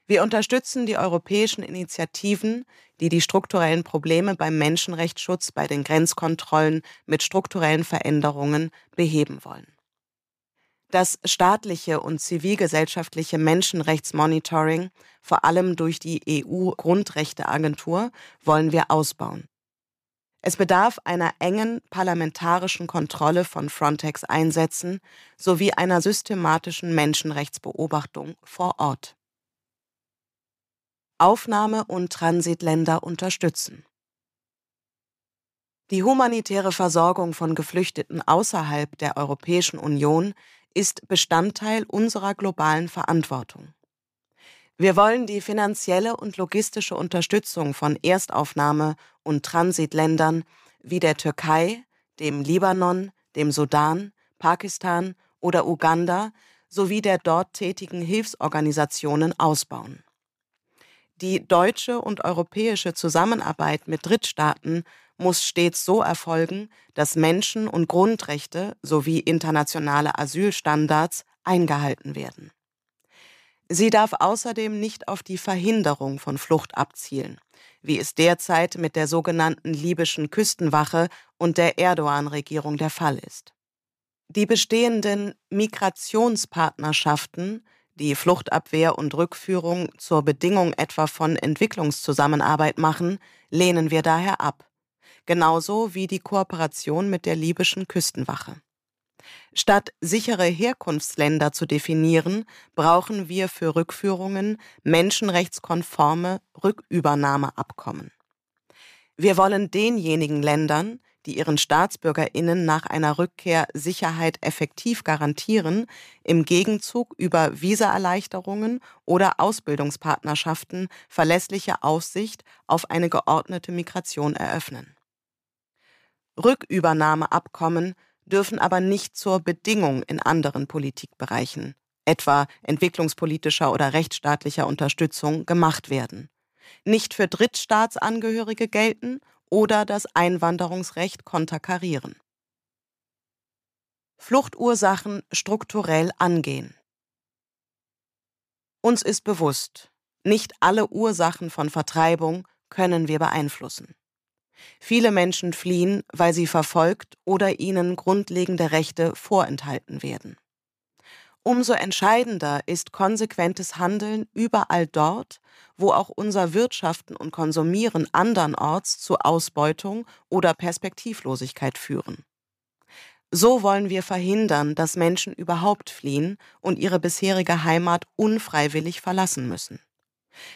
[SPEAKER 2] Wir unterstützen die europäischen Initiativen, die die strukturellen Probleme beim Menschenrechtsschutz bei den Grenzkontrollen mit strukturellen Veränderungen beheben wollen. Das staatliche und zivilgesellschaftliche Menschenrechtsmonitoring, vor allem durch die EU-Grundrechteagentur, wollen wir ausbauen. Es bedarf einer engen parlamentarischen Kontrolle von Frontex-Einsätzen sowie einer systematischen Menschenrechtsbeobachtung vor Ort. Aufnahme- und Transitländer unterstützen. Die humanitäre Versorgung von Geflüchteten außerhalb der Europäischen Union ist Bestandteil unserer globalen Verantwortung. Wir wollen die finanzielle und logistische Unterstützung von Erstaufnahme- und Transitländern wie der Türkei, dem Libanon, dem Sudan, Pakistan oder Uganda sowie der dort tätigen Hilfsorganisationen ausbauen. Die deutsche und europäische Zusammenarbeit mit Drittstaaten muss stets so erfolgen, dass Menschen- und Grundrechte sowie internationale Asylstandards eingehalten werden. Sie darf außerdem nicht auf die Verhinderung von Flucht abzielen, wie es derzeit mit der sogenannten libyschen Küstenwache und der Erdogan-Regierung der Fall ist. Die bestehenden Migrationspartnerschaften, die Fluchtabwehr und Rückführung zur Bedingung etwa von Entwicklungszusammenarbeit machen, lehnen wir daher ab, genauso wie die Kooperation mit der libyschen Küstenwache. Statt sichere Herkunftsländer zu definieren, brauchen wir für Rückführungen menschenrechtskonforme Rückübernahmeabkommen. Wir wollen denjenigen Ländern, die ihren Staatsbürgerinnen nach einer Rückkehr Sicherheit effektiv garantieren, im Gegenzug über Visaerleichterungen oder Ausbildungspartnerschaften verlässliche Aussicht auf eine geordnete Migration eröffnen. Rückübernahmeabkommen dürfen aber nicht zur Bedingung in anderen Politikbereichen, etwa entwicklungspolitischer oder rechtsstaatlicher Unterstützung, gemacht werden, nicht für Drittstaatsangehörige gelten oder das Einwanderungsrecht konterkarieren. Fluchtursachen strukturell angehen. Uns ist bewusst, nicht alle Ursachen von Vertreibung können wir beeinflussen. Viele Menschen fliehen, weil sie verfolgt oder ihnen grundlegende Rechte vorenthalten werden. Umso entscheidender ist konsequentes Handeln überall dort, wo auch unser Wirtschaften und Konsumieren andernorts zu Ausbeutung oder Perspektivlosigkeit führen. So wollen wir verhindern, dass Menschen überhaupt fliehen und ihre bisherige Heimat unfreiwillig verlassen müssen.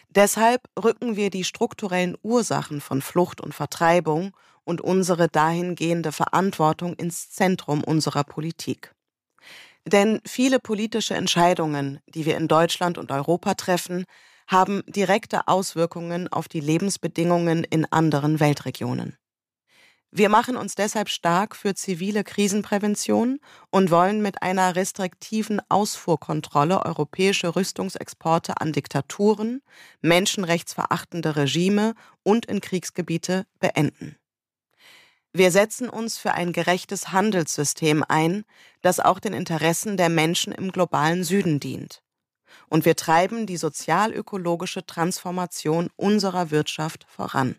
[SPEAKER 2] Deshalb rücken wir die strukturellen Ursachen von Flucht und Vertreibung und unsere dahingehende Verantwortung ins Zentrum unserer Politik. Denn viele politische Entscheidungen, die wir in Deutschland und Europa treffen, haben direkte Auswirkungen auf die Lebensbedingungen in anderen Weltregionen. Wir machen uns deshalb stark für zivile Krisenprävention und wollen mit einer restriktiven Ausfuhrkontrolle europäische Rüstungsexporte an Diktaturen, menschenrechtsverachtende Regime und in Kriegsgebiete beenden. Wir setzen uns für ein gerechtes Handelssystem ein, das auch den Interessen der Menschen im globalen Süden dient. Und wir treiben die sozialökologische Transformation unserer Wirtschaft voran.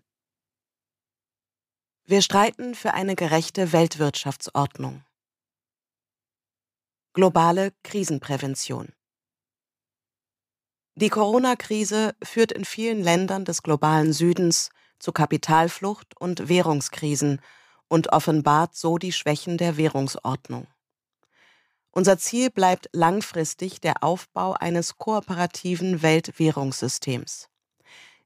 [SPEAKER 2] Wir streiten für eine gerechte Weltwirtschaftsordnung. Globale Krisenprävention. Die Corona-Krise führt in vielen Ländern des globalen Südens zu Kapitalflucht und Währungskrisen und offenbart so die Schwächen der Währungsordnung. Unser Ziel bleibt langfristig der Aufbau eines kooperativen Weltwährungssystems.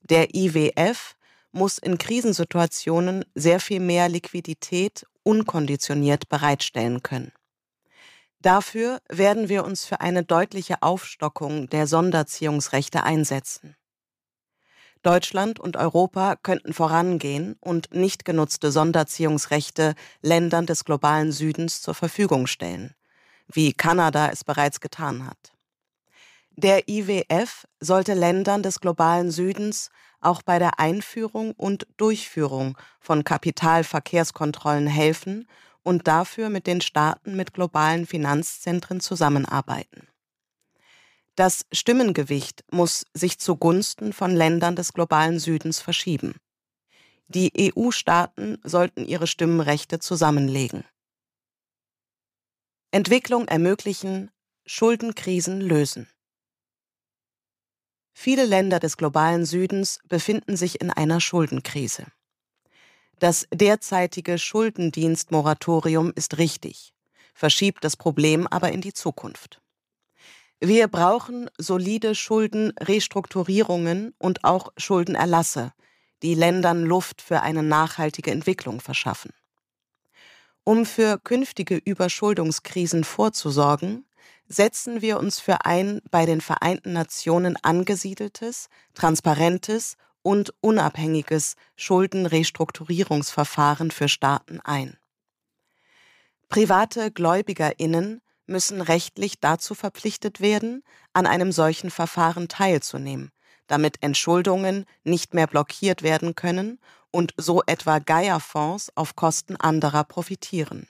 [SPEAKER 2] Der IWF muss in Krisensituationen sehr viel mehr Liquidität unkonditioniert bereitstellen können. Dafür werden wir uns für eine deutliche Aufstockung der Sonderziehungsrechte einsetzen. Deutschland und Europa könnten vorangehen und nicht genutzte Sonderziehungsrechte Ländern des globalen Südens zur Verfügung stellen, wie Kanada es bereits getan hat. Der IWF sollte Ländern des globalen Südens auch bei der Einführung und Durchführung von Kapitalverkehrskontrollen helfen und dafür mit den Staaten mit globalen Finanzzentren zusammenarbeiten. Das Stimmengewicht muss sich zugunsten von Ländern des globalen Südens verschieben. Die EU-Staaten sollten ihre Stimmenrechte zusammenlegen. Entwicklung ermöglichen, Schuldenkrisen lösen. Viele Länder des globalen Südens befinden sich in einer Schuldenkrise. Das derzeitige Schuldendienstmoratorium ist richtig, verschiebt das Problem aber in die Zukunft. Wir brauchen solide Schuldenrestrukturierungen und auch Schuldenerlasse, die Ländern Luft für eine nachhaltige Entwicklung verschaffen. Um für künftige Überschuldungskrisen vorzusorgen, setzen wir uns für ein bei den Vereinten Nationen angesiedeltes, transparentes und unabhängiges Schuldenrestrukturierungsverfahren für Staaten ein. Private Gläubigerinnen müssen rechtlich dazu verpflichtet werden, an einem solchen Verfahren teilzunehmen, damit Entschuldungen nicht mehr blockiert werden können und so etwa Geierfonds auf Kosten anderer profitieren.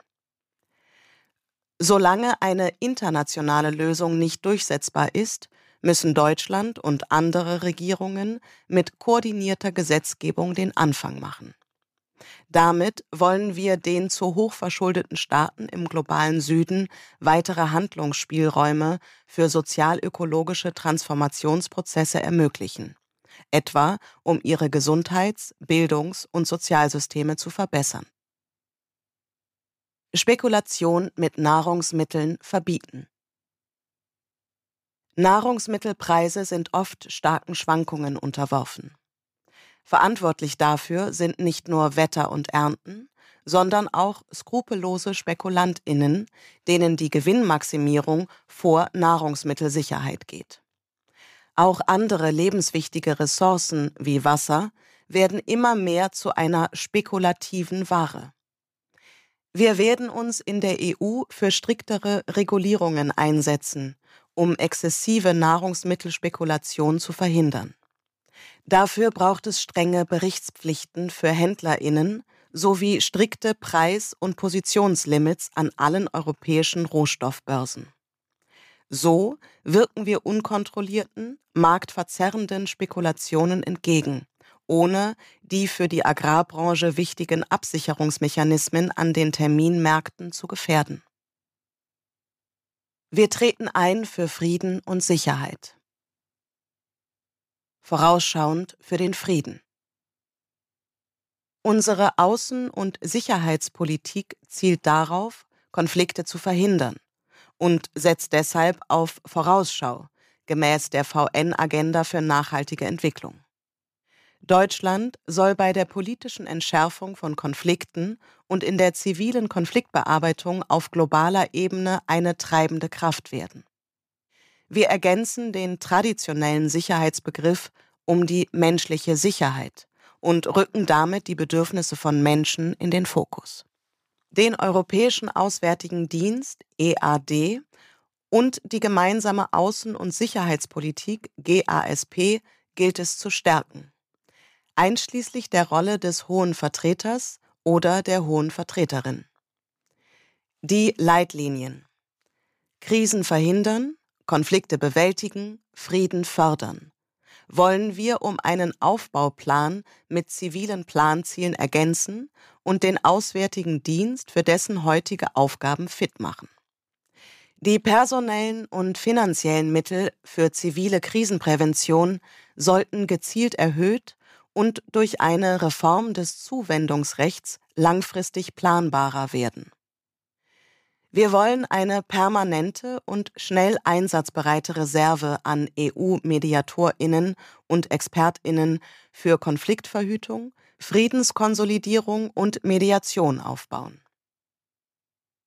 [SPEAKER 2] Solange eine internationale Lösung nicht durchsetzbar ist, müssen Deutschland und andere Regierungen mit koordinierter Gesetzgebung den Anfang machen. Damit wollen wir den zu hoch verschuldeten Staaten im globalen Süden weitere Handlungsspielräume für sozialökologische Transformationsprozesse ermöglichen, etwa um ihre Gesundheits-, Bildungs- und Sozialsysteme zu verbessern. Spekulation mit Nahrungsmitteln verbieten. Nahrungsmittelpreise sind oft starken Schwankungen unterworfen. Verantwortlich dafür sind nicht nur Wetter und Ernten, sondern auch skrupellose Spekulantinnen, denen die Gewinnmaximierung vor Nahrungsmittelsicherheit geht. Auch andere lebenswichtige Ressourcen wie Wasser werden immer mehr zu einer spekulativen Ware. Wir werden uns in der EU für striktere Regulierungen einsetzen um exzessive Nahrungsmittelspekulation zu verhindern. Dafür braucht es strenge Berichtspflichten für Händlerinnen sowie strikte Preis- und Positionslimits an allen europäischen Rohstoffbörsen. So wirken wir unkontrollierten, marktverzerrenden Spekulationen entgegen, ohne die für die Agrarbranche wichtigen Absicherungsmechanismen an den Terminmärkten zu gefährden. Wir treten ein für Frieden und Sicherheit. Vorausschauend für den Frieden. Unsere Außen- und Sicherheitspolitik zielt darauf, Konflikte zu verhindern und setzt deshalb auf Vorausschau gemäß der VN-Agenda für nachhaltige Entwicklung. Deutschland soll bei der politischen Entschärfung von Konflikten und in der zivilen Konfliktbearbeitung auf globaler Ebene eine treibende Kraft werden. Wir ergänzen den traditionellen Sicherheitsbegriff um die menschliche Sicherheit und rücken damit die Bedürfnisse von Menschen in den Fokus. Den Europäischen Auswärtigen Dienst EAD und die gemeinsame Außen- und Sicherheitspolitik GASP gilt es zu stärken einschließlich der Rolle des Hohen Vertreters oder der Hohen Vertreterin. Die Leitlinien. Krisen verhindern, Konflikte bewältigen, Frieden fördern. Wollen wir um einen Aufbauplan mit zivilen Planzielen ergänzen und den Auswärtigen Dienst für dessen heutige Aufgaben fit machen. Die personellen und finanziellen Mittel für zivile Krisenprävention sollten gezielt erhöht und durch eine Reform des Zuwendungsrechts langfristig planbarer werden. Wir wollen eine permanente und schnell einsatzbereite Reserve an EU-Mediatorinnen und Expertinnen für Konfliktverhütung, Friedenskonsolidierung und Mediation aufbauen.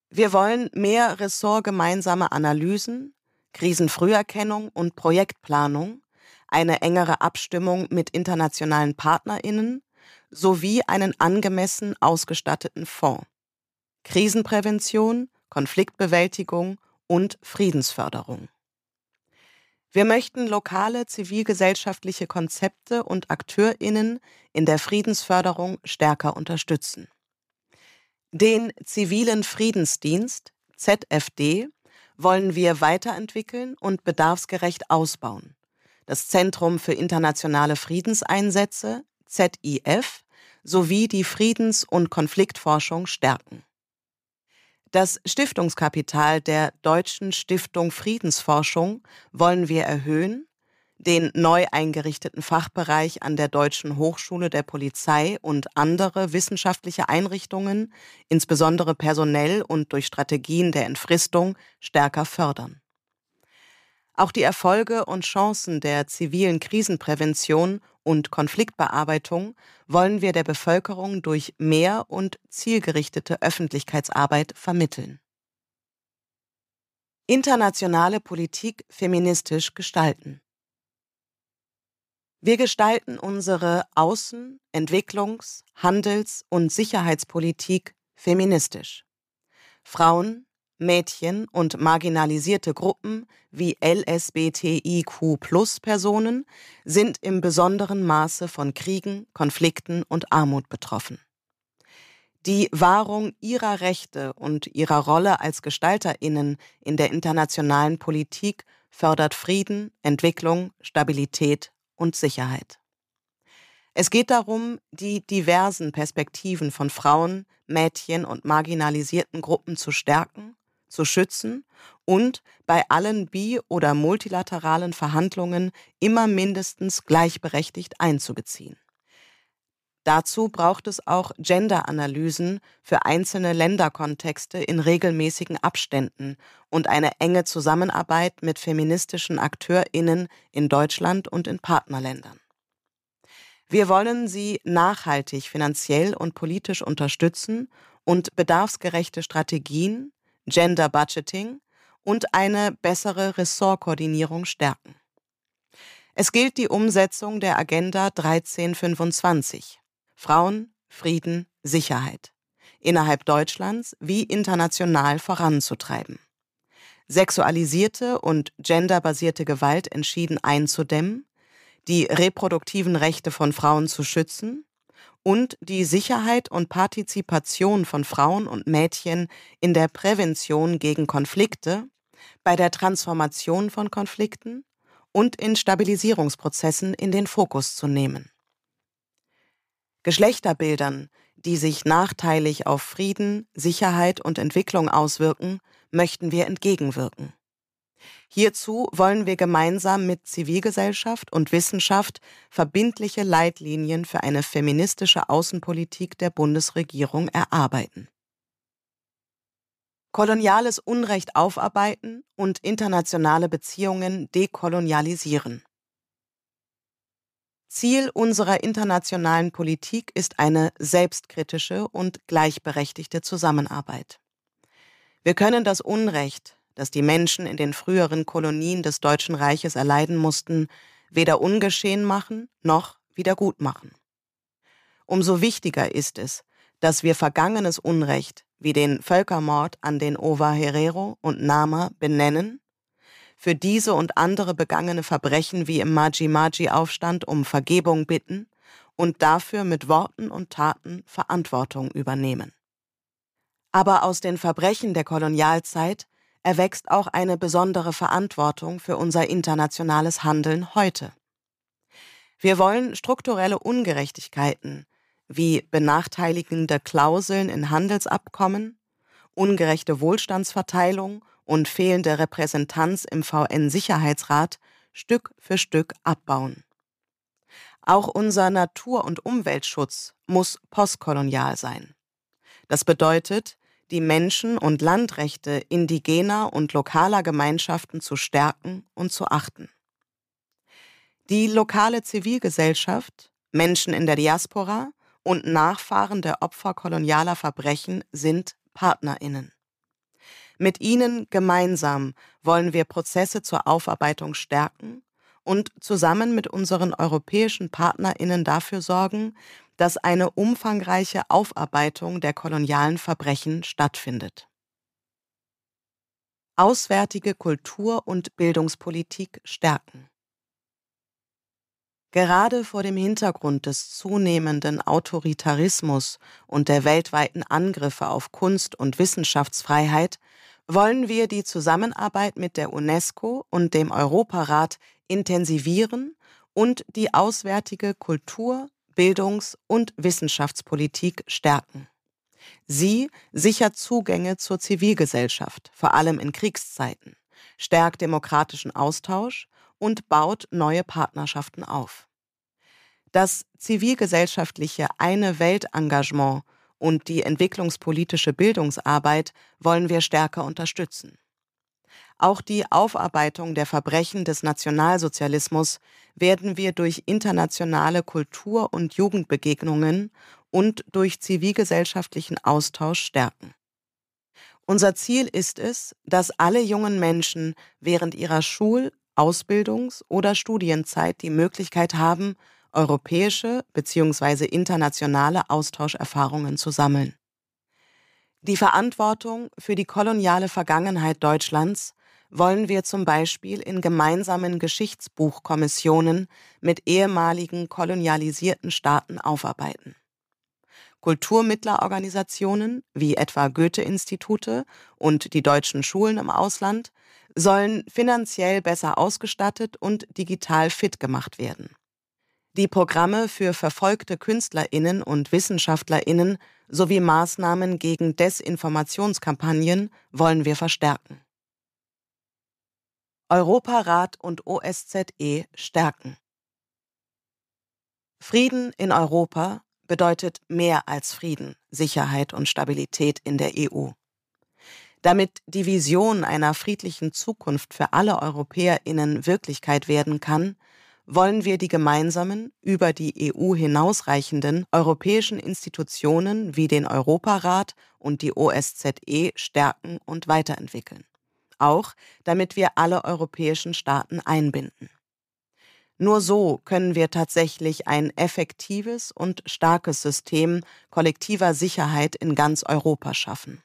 [SPEAKER 2] Wir wollen mehr ressortgemeinsame Analysen, Krisenfrüherkennung und Projektplanung eine engere Abstimmung mit internationalen Partnerinnen sowie einen angemessen ausgestatteten Fonds. Krisenprävention, Konfliktbewältigung und Friedensförderung. Wir möchten lokale zivilgesellschaftliche Konzepte und Akteurinnen in der Friedensförderung stärker unterstützen. Den zivilen Friedensdienst ZFD wollen wir weiterentwickeln und bedarfsgerecht ausbauen das Zentrum für internationale Friedenseinsätze ZIF sowie die Friedens- und Konfliktforschung stärken. Das Stiftungskapital der Deutschen Stiftung Friedensforschung wollen wir erhöhen, den neu eingerichteten Fachbereich an der Deutschen Hochschule der Polizei und andere wissenschaftliche Einrichtungen, insbesondere personell und durch Strategien der Entfristung, stärker fördern. Auch die Erfolge und Chancen der zivilen Krisenprävention und Konfliktbearbeitung wollen wir der Bevölkerung durch mehr und zielgerichtete Öffentlichkeitsarbeit vermitteln. Internationale Politik feministisch gestalten. Wir gestalten unsere Außen-, Entwicklungs-, Handels- und Sicherheitspolitik feministisch. Frauen, Mädchen und marginalisierte Gruppen wie LSBTIQ-Plus-Personen sind im besonderen Maße von Kriegen, Konflikten und Armut betroffen. Die Wahrung ihrer Rechte und ihrer Rolle als Gestalterinnen in der internationalen Politik fördert Frieden, Entwicklung, Stabilität und Sicherheit. Es geht darum, die diversen Perspektiven von Frauen, Mädchen und marginalisierten Gruppen zu stärken, zu schützen und bei allen bi- oder multilateralen Verhandlungen immer mindestens gleichberechtigt einzubeziehen. Dazu braucht es auch Gender-Analysen für einzelne Länderkontexte in regelmäßigen Abständen und eine enge Zusammenarbeit mit feministischen AkteurInnen in Deutschland und in Partnerländern. Wir wollen sie nachhaltig finanziell und politisch unterstützen und bedarfsgerechte Strategien, Gender Budgeting und eine bessere Ressortkoordinierung stärken. Es gilt die Umsetzung der Agenda 1325 Frauen, Frieden, Sicherheit innerhalb Deutschlands wie international voranzutreiben. Sexualisierte und genderbasierte Gewalt entschieden einzudämmen, die reproduktiven Rechte von Frauen zu schützen und die Sicherheit und Partizipation von Frauen und Mädchen in der Prävention gegen Konflikte, bei der Transformation von Konflikten und in Stabilisierungsprozessen in den Fokus zu nehmen. Geschlechterbildern, die sich nachteilig auf Frieden, Sicherheit und Entwicklung auswirken, möchten wir entgegenwirken. Hierzu wollen wir gemeinsam mit Zivilgesellschaft und Wissenschaft verbindliche Leitlinien für eine feministische Außenpolitik der Bundesregierung erarbeiten. Koloniales Unrecht aufarbeiten und internationale Beziehungen dekolonialisieren. Ziel unserer internationalen Politik ist eine selbstkritische und gleichberechtigte Zusammenarbeit. Wir können das Unrecht, das die Menschen in den früheren Kolonien des Deutschen Reiches erleiden mussten, weder ungeschehen machen noch wiedergutmachen. Umso wichtiger ist es, dass wir vergangenes Unrecht wie den Völkermord an den Ova Herero und Nama benennen für diese und andere begangene Verbrechen wie im Maji-Maji-Aufstand um Vergebung bitten und dafür mit Worten und Taten Verantwortung übernehmen. Aber aus den Verbrechen der Kolonialzeit erwächst auch eine besondere Verantwortung für unser internationales Handeln heute. Wir wollen strukturelle Ungerechtigkeiten wie benachteiligende Klauseln in Handelsabkommen, ungerechte Wohlstandsverteilung und fehlende Repräsentanz im VN-Sicherheitsrat Stück für Stück abbauen. Auch unser Natur- und Umweltschutz muss postkolonial sein. Das bedeutet, die Menschen- und Landrechte indigener und lokaler Gemeinschaften zu stärken und zu achten. Die lokale Zivilgesellschaft, Menschen in der Diaspora und Nachfahren der Opfer kolonialer Verbrechen sind Partnerinnen. Mit ihnen gemeinsam wollen wir Prozesse zur Aufarbeitung stärken und zusammen mit unseren europäischen Partnerinnen dafür sorgen, dass eine umfangreiche Aufarbeitung der kolonialen Verbrechen stattfindet. Auswärtige Kultur- und Bildungspolitik stärken. Gerade vor dem Hintergrund des zunehmenden Autoritarismus und der weltweiten Angriffe auf Kunst- und Wissenschaftsfreiheit wollen wir die Zusammenarbeit mit der UNESCO und dem Europarat intensivieren und die auswärtige Kultur-, Bildungs- und Wissenschaftspolitik stärken. Sie sichert Zugänge zur Zivilgesellschaft, vor allem in Kriegszeiten, stärkt demokratischen Austausch und baut neue Partnerschaften auf. Das zivilgesellschaftliche Eine Welt-Engagement und die entwicklungspolitische Bildungsarbeit wollen wir stärker unterstützen. Auch die Aufarbeitung der Verbrechen des Nationalsozialismus werden wir durch internationale Kultur- und Jugendbegegnungen und durch zivilgesellschaftlichen Austausch stärken. Unser Ziel ist es, dass alle jungen Menschen während ihrer Schul-, Ausbildungs- oder Studienzeit die Möglichkeit haben, europäische bzw. internationale Austauscherfahrungen zu sammeln. Die Verantwortung für die koloniale Vergangenheit Deutschlands wollen wir zum Beispiel in gemeinsamen Geschichtsbuchkommissionen mit ehemaligen kolonialisierten Staaten aufarbeiten. Kulturmittlerorganisationen wie etwa Goethe-Institute und die deutschen Schulen im Ausland sollen finanziell besser ausgestattet und digital fit gemacht werden. Die Programme für verfolgte Künstlerinnen und Wissenschaftlerinnen sowie Maßnahmen gegen Desinformationskampagnen wollen wir verstärken. Europarat und OSZE stärken. Frieden in Europa bedeutet mehr als Frieden, Sicherheit und Stabilität in der EU. Damit die Vision einer friedlichen Zukunft für alle Europäerinnen Wirklichkeit werden kann, wollen wir die gemeinsamen, über die EU hinausreichenden europäischen Institutionen wie den Europarat und die OSZE stärken und weiterentwickeln auch damit wir alle europäischen Staaten einbinden. Nur so können wir tatsächlich ein effektives und starkes System kollektiver Sicherheit in ganz Europa schaffen.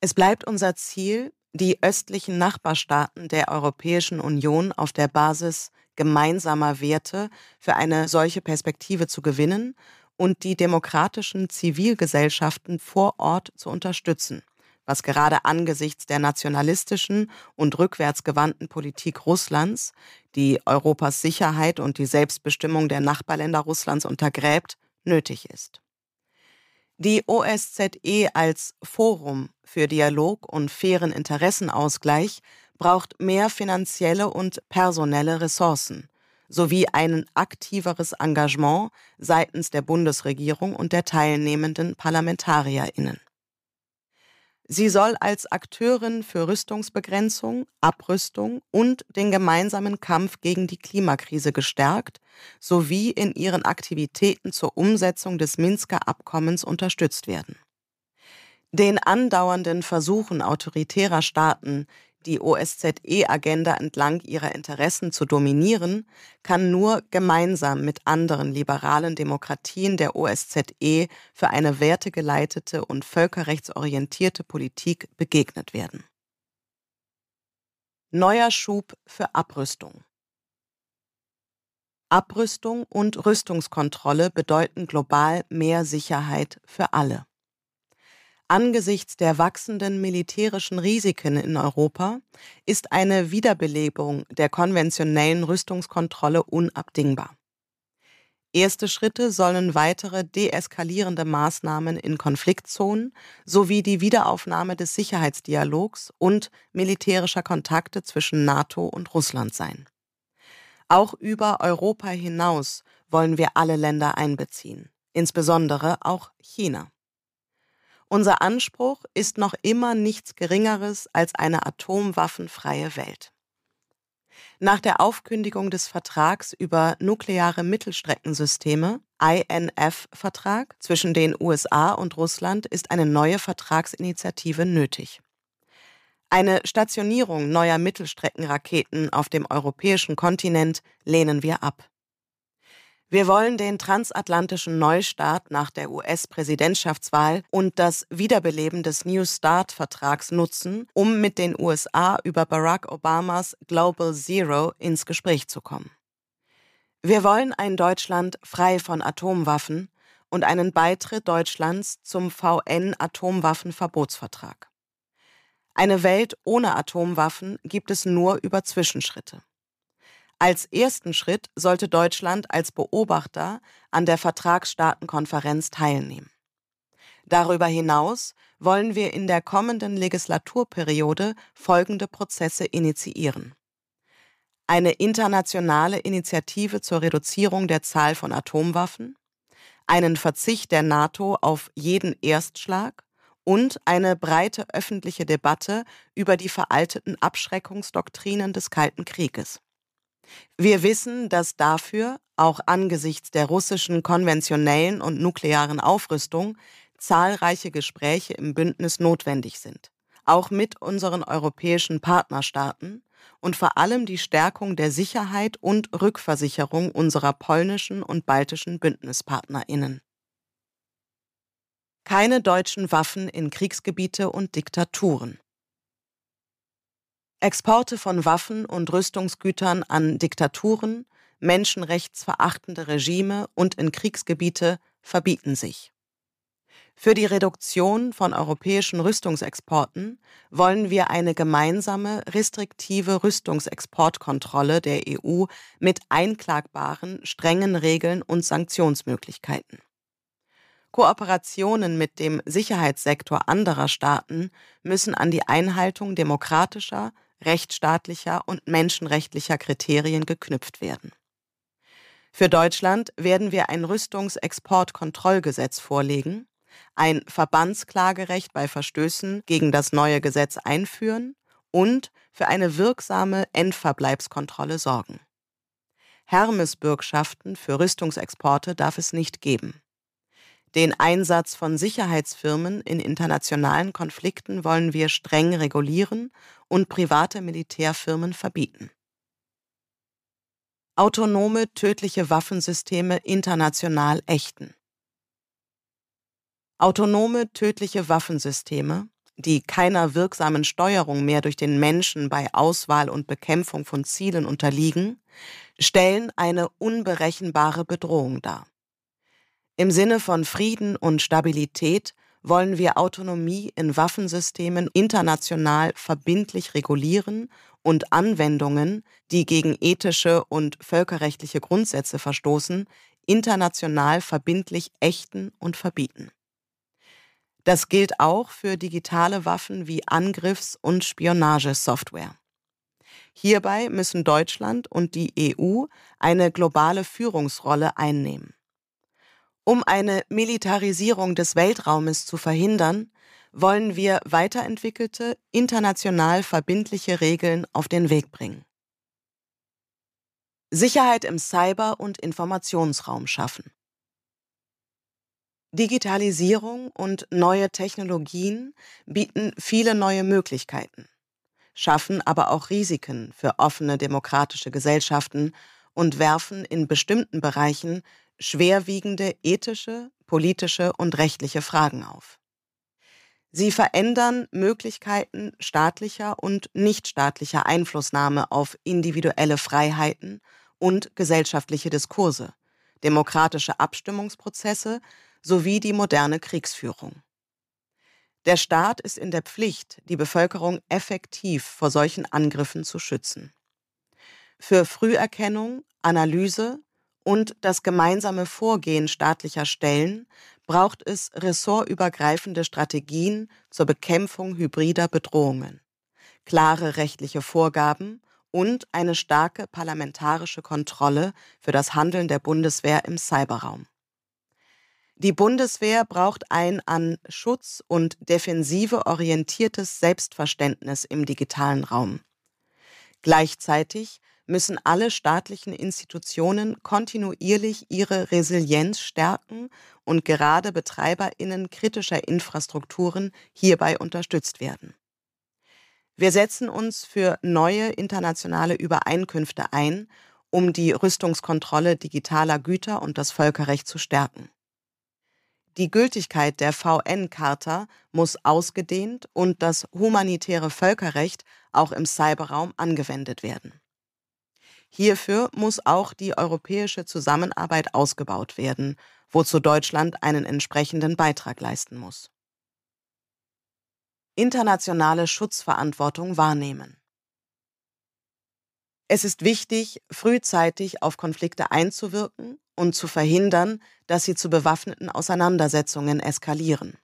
[SPEAKER 2] Es bleibt unser Ziel, die östlichen Nachbarstaaten der Europäischen Union auf der Basis gemeinsamer Werte für eine solche Perspektive zu gewinnen und die demokratischen Zivilgesellschaften vor Ort zu unterstützen was gerade angesichts der nationalistischen und rückwärtsgewandten Politik Russlands, die Europas Sicherheit und die Selbstbestimmung der Nachbarländer Russlands untergräbt, nötig ist. Die OSZE als Forum für Dialog und fairen Interessenausgleich braucht mehr finanzielle und personelle Ressourcen sowie ein aktiveres Engagement seitens der Bundesregierung und der teilnehmenden Parlamentarierinnen. Sie soll als Akteurin für Rüstungsbegrenzung, Abrüstung und den gemeinsamen Kampf gegen die Klimakrise gestärkt sowie in ihren Aktivitäten zur Umsetzung des Minsker Abkommens unterstützt werden. Den andauernden Versuchen autoritärer Staaten, die OSZE-Agenda entlang ihrer Interessen zu dominieren, kann nur gemeinsam mit anderen liberalen Demokratien der OSZE für eine wertegeleitete und völkerrechtsorientierte Politik begegnet werden. Neuer Schub für Abrüstung Abrüstung und Rüstungskontrolle bedeuten global mehr Sicherheit für alle. Angesichts der wachsenden militärischen Risiken in Europa ist eine Wiederbelebung der konventionellen Rüstungskontrolle unabdingbar. Erste Schritte sollen weitere deeskalierende Maßnahmen in Konfliktzonen sowie die Wiederaufnahme des Sicherheitsdialogs und militärischer Kontakte zwischen NATO und Russland sein. Auch über Europa hinaus wollen wir alle Länder einbeziehen, insbesondere auch China. Unser Anspruch ist noch immer nichts Geringeres als eine atomwaffenfreie Welt. Nach der Aufkündigung des Vertrags über nukleare Mittelstreckensysteme, INF-Vertrag, zwischen den USA und Russland ist eine neue Vertragsinitiative nötig. Eine Stationierung neuer Mittelstreckenraketen auf dem europäischen Kontinent lehnen wir ab. Wir wollen den transatlantischen Neustart nach der US-Präsidentschaftswahl und das Wiederbeleben des New Start-Vertrags nutzen, um mit den USA über Barack Obamas Global Zero ins Gespräch zu kommen. Wir wollen ein Deutschland frei von Atomwaffen und einen Beitritt Deutschlands zum VN-Atomwaffenverbotsvertrag. Eine Welt ohne Atomwaffen gibt es nur über Zwischenschritte. Als ersten Schritt sollte Deutschland als Beobachter an der Vertragsstaatenkonferenz teilnehmen. Darüber hinaus wollen wir in der kommenden Legislaturperiode folgende Prozesse initiieren. eine internationale Initiative zur Reduzierung der Zahl von Atomwaffen, einen Verzicht der NATO auf jeden Erstschlag und eine breite öffentliche Debatte über die veralteten Abschreckungsdoktrinen des Kalten Krieges. Wir wissen, dass dafür, auch angesichts der russischen konventionellen und nuklearen Aufrüstung, zahlreiche Gespräche im Bündnis notwendig sind, auch mit unseren europäischen Partnerstaaten und vor allem die Stärkung der Sicherheit und Rückversicherung unserer polnischen und baltischen Bündnispartnerinnen keine deutschen Waffen in Kriegsgebiete und Diktaturen. Exporte von Waffen und Rüstungsgütern an Diktaturen, menschenrechtsverachtende Regime und in Kriegsgebiete verbieten sich. Für die Reduktion von europäischen Rüstungsexporten wollen wir eine gemeinsame, restriktive Rüstungsexportkontrolle der EU mit einklagbaren, strengen Regeln und Sanktionsmöglichkeiten. Kooperationen mit dem Sicherheitssektor anderer Staaten müssen an die Einhaltung demokratischer, rechtsstaatlicher und menschenrechtlicher Kriterien geknüpft werden. Für Deutschland werden wir ein Rüstungsexportkontrollgesetz vorlegen, ein Verbandsklagerecht bei Verstößen gegen das neue Gesetz einführen und für eine wirksame Endverbleibskontrolle sorgen. Hermesbürgschaften für Rüstungsexporte darf es nicht geben. Den Einsatz von Sicherheitsfirmen in internationalen Konflikten wollen wir streng regulieren und private Militärfirmen verbieten. Autonome tödliche Waffensysteme international ächten. Autonome tödliche Waffensysteme, die keiner wirksamen Steuerung mehr durch den Menschen bei Auswahl und Bekämpfung von Zielen unterliegen, stellen eine unberechenbare Bedrohung dar. Im Sinne von Frieden und Stabilität wollen wir Autonomie in Waffensystemen international verbindlich regulieren und Anwendungen, die gegen ethische und völkerrechtliche Grundsätze verstoßen, international verbindlich ächten und verbieten. Das gilt auch für digitale Waffen wie Angriffs- und Spionagesoftware. Hierbei müssen Deutschland und die EU eine globale Führungsrolle einnehmen. Um eine Militarisierung des Weltraumes zu verhindern, wollen wir weiterentwickelte, international verbindliche Regeln auf den Weg bringen. Sicherheit im Cyber- und Informationsraum schaffen. Digitalisierung und neue Technologien bieten viele neue Möglichkeiten, schaffen aber auch Risiken für offene demokratische Gesellschaften und werfen in bestimmten Bereichen schwerwiegende ethische, politische und rechtliche Fragen auf. Sie verändern Möglichkeiten staatlicher und nichtstaatlicher Einflussnahme auf individuelle Freiheiten und gesellschaftliche Diskurse, demokratische Abstimmungsprozesse sowie die moderne Kriegsführung. Der Staat ist in der Pflicht, die Bevölkerung effektiv vor solchen Angriffen zu schützen. Für Früherkennung, Analyse, und das gemeinsame Vorgehen staatlicher Stellen braucht es ressortübergreifende Strategien zur Bekämpfung hybrider Bedrohungen, klare rechtliche Vorgaben und eine starke parlamentarische Kontrolle für das Handeln der Bundeswehr im Cyberraum. Die Bundeswehr braucht ein an Schutz und Defensive orientiertes Selbstverständnis im digitalen Raum. Gleichzeitig müssen alle staatlichen Institutionen kontinuierlich ihre Resilienz stärken und gerade Betreiberinnen kritischer Infrastrukturen hierbei unterstützt werden. Wir setzen uns für neue internationale Übereinkünfte ein, um die Rüstungskontrolle digitaler Güter und das Völkerrecht zu stärken. Die Gültigkeit der VN-Charta muss ausgedehnt und das humanitäre Völkerrecht auch im Cyberraum angewendet werden. Hierfür muss auch die europäische Zusammenarbeit ausgebaut werden, wozu Deutschland einen entsprechenden Beitrag leisten muss. Internationale Schutzverantwortung wahrnehmen. Es ist wichtig, frühzeitig auf Konflikte einzuwirken und zu verhindern, dass sie zu bewaffneten Auseinandersetzungen eskalieren.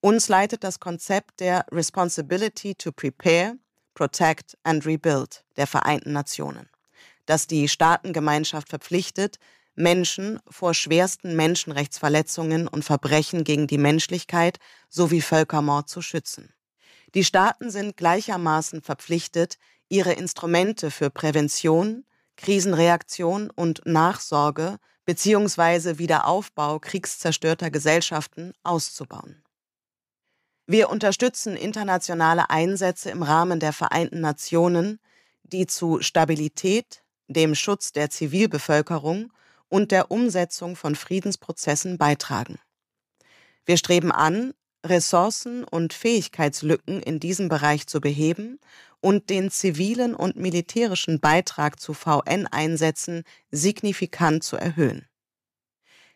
[SPEAKER 2] Uns leitet das Konzept der Responsibility to Prepare Protect and Rebuild der Vereinten Nationen, das die Staatengemeinschaft verpflichtet, Menschen vor schwersten Menschenrechtsverletzungen und Verbrechen gegen die Menschlichkeit sowie Völkermord zu schützen. Die Staaten sind gleichermaßen verpflichtet, ihre Instrumente für Prävention, Krisenreaktion und Nachsorge bzw. Wiederaufbau kriegszerstörter Gesellschaften auszubauen. Wir unterstützen internationale Einsätze im Rahmen der Vereinten Nationen, die zu Stabilität, dem Schutz der Zivilbevölkerung und der Umsetzung von Friedensprozessen beitragen. Wir streben an, Ressourcen und Fähigkeitslücken in diesem Bereich zu beheben und den zivilen und militärischen Beitrag zu VN-Einsätzen signifikant zu erhöhen.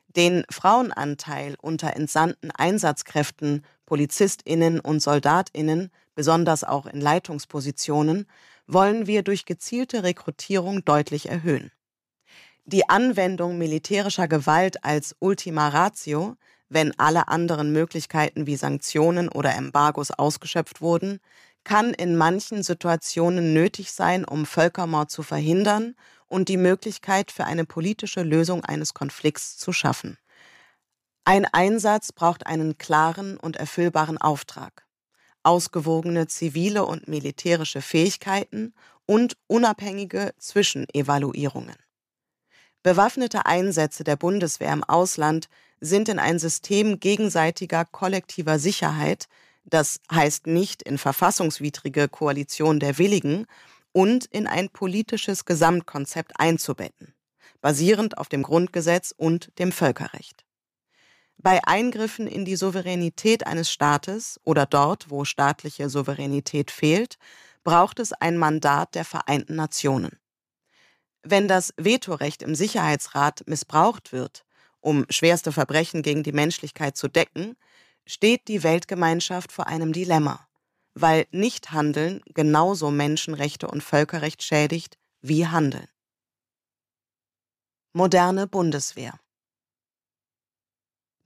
[SPEAKER 2] Den Frauenanteil unter entsandten Einsatzkräften, Polizistinnen und Soldatinnen, besonders auch in Leitungspositionen, wollen wir durch gezielte Rekrutierung deutlich erhöhen. Die Anwendung militärischer Gewalt als Ultima Ratio, wenn alle anderen Möglichkeiten wie Sanktionen oder Embargos ausgeschöpft wurden, kann in manchen Situationen nötig sein, um Völkermord zu verhindern und die Möglichkeit für eine politische Lösung eines Konflikts zu schaffen. Ein Einsatz braucht einen klaren und erfüllbaren Auftrag, ausgewogene zivile und militärische Fähigkeiten und unabhängige Zwischenevaluierungen. Bewaffnete Einsätze der Bundeswehr im Ausland sind in ein System gegenseitiger kollektiver Sicherheit das heißt nicht in verfassungswidrige Koalition der Willigen und in ein politisches Gesamtkonzept einzubetten, basierend auf dem Grundgesetz und dem Völkerrecht. Bei Eingriffen in die Souveränität eines Staates oder dort, wo staatliche Souveränität fehlt, braucht es ein Mandat der Vereinten Nationen. Wenn das Vetorecht im Sicherheitsrat missbraucht wird, um schwerste Verbrechen gegen die Menschlichkeit zu decken, steht die Weltgemeinschaft vor einem Dilemma, weil Nichthandeln genauso Menschenrechte und Völkerrecht schädigt wie Handeln. Moderne Bundeswehr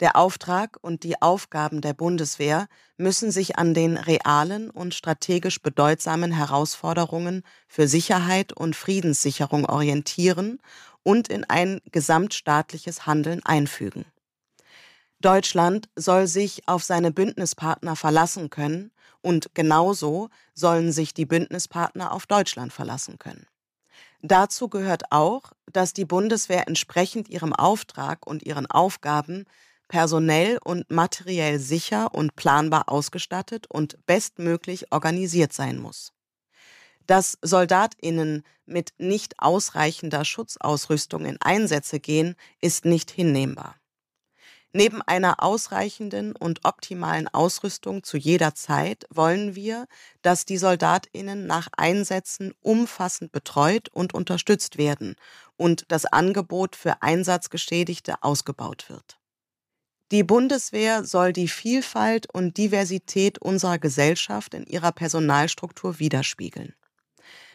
[SPEAKER 2] Der Auftrag und die Aufgaben der Bundeswehr müssen sich an den realen und strategisch bedeutsamen Herausforderungen für Sicherheit und Friedenssicherung orientieren und in ein gesamtstaatliches Handeln einfügen. Deutschland soll sich auf seine Bündnispartner verlassen können und genauso sollen sich die Bündnispartner auf Deutschland verlassen können. Dazu gehört auch, dass die Bundeswehr entsprechend ihrem Auftrag und ihren Aufgaben personell und materiell sicher und planbar ausgestattet und bestmöglich organisiert sein muss. Dass Soldatinnen mit nicht ausreichender Schutzausrüstung in Einsätze gehen, ist nicht hinnehmbar. Neben einer ausreichenden und optimalen Ausrüstung zu jeder Zeit wollen wir, dass die Soldatinnen nach Einsätzen umfassend betreut und unterstützt werden und das Angebot für Einsatzgeschädigte ausgebaut wird. Die Bundeswehr soll die Vielfalt und Diversität unserer Gesellschaft in ihrer Personalstruktur widerspiegeln.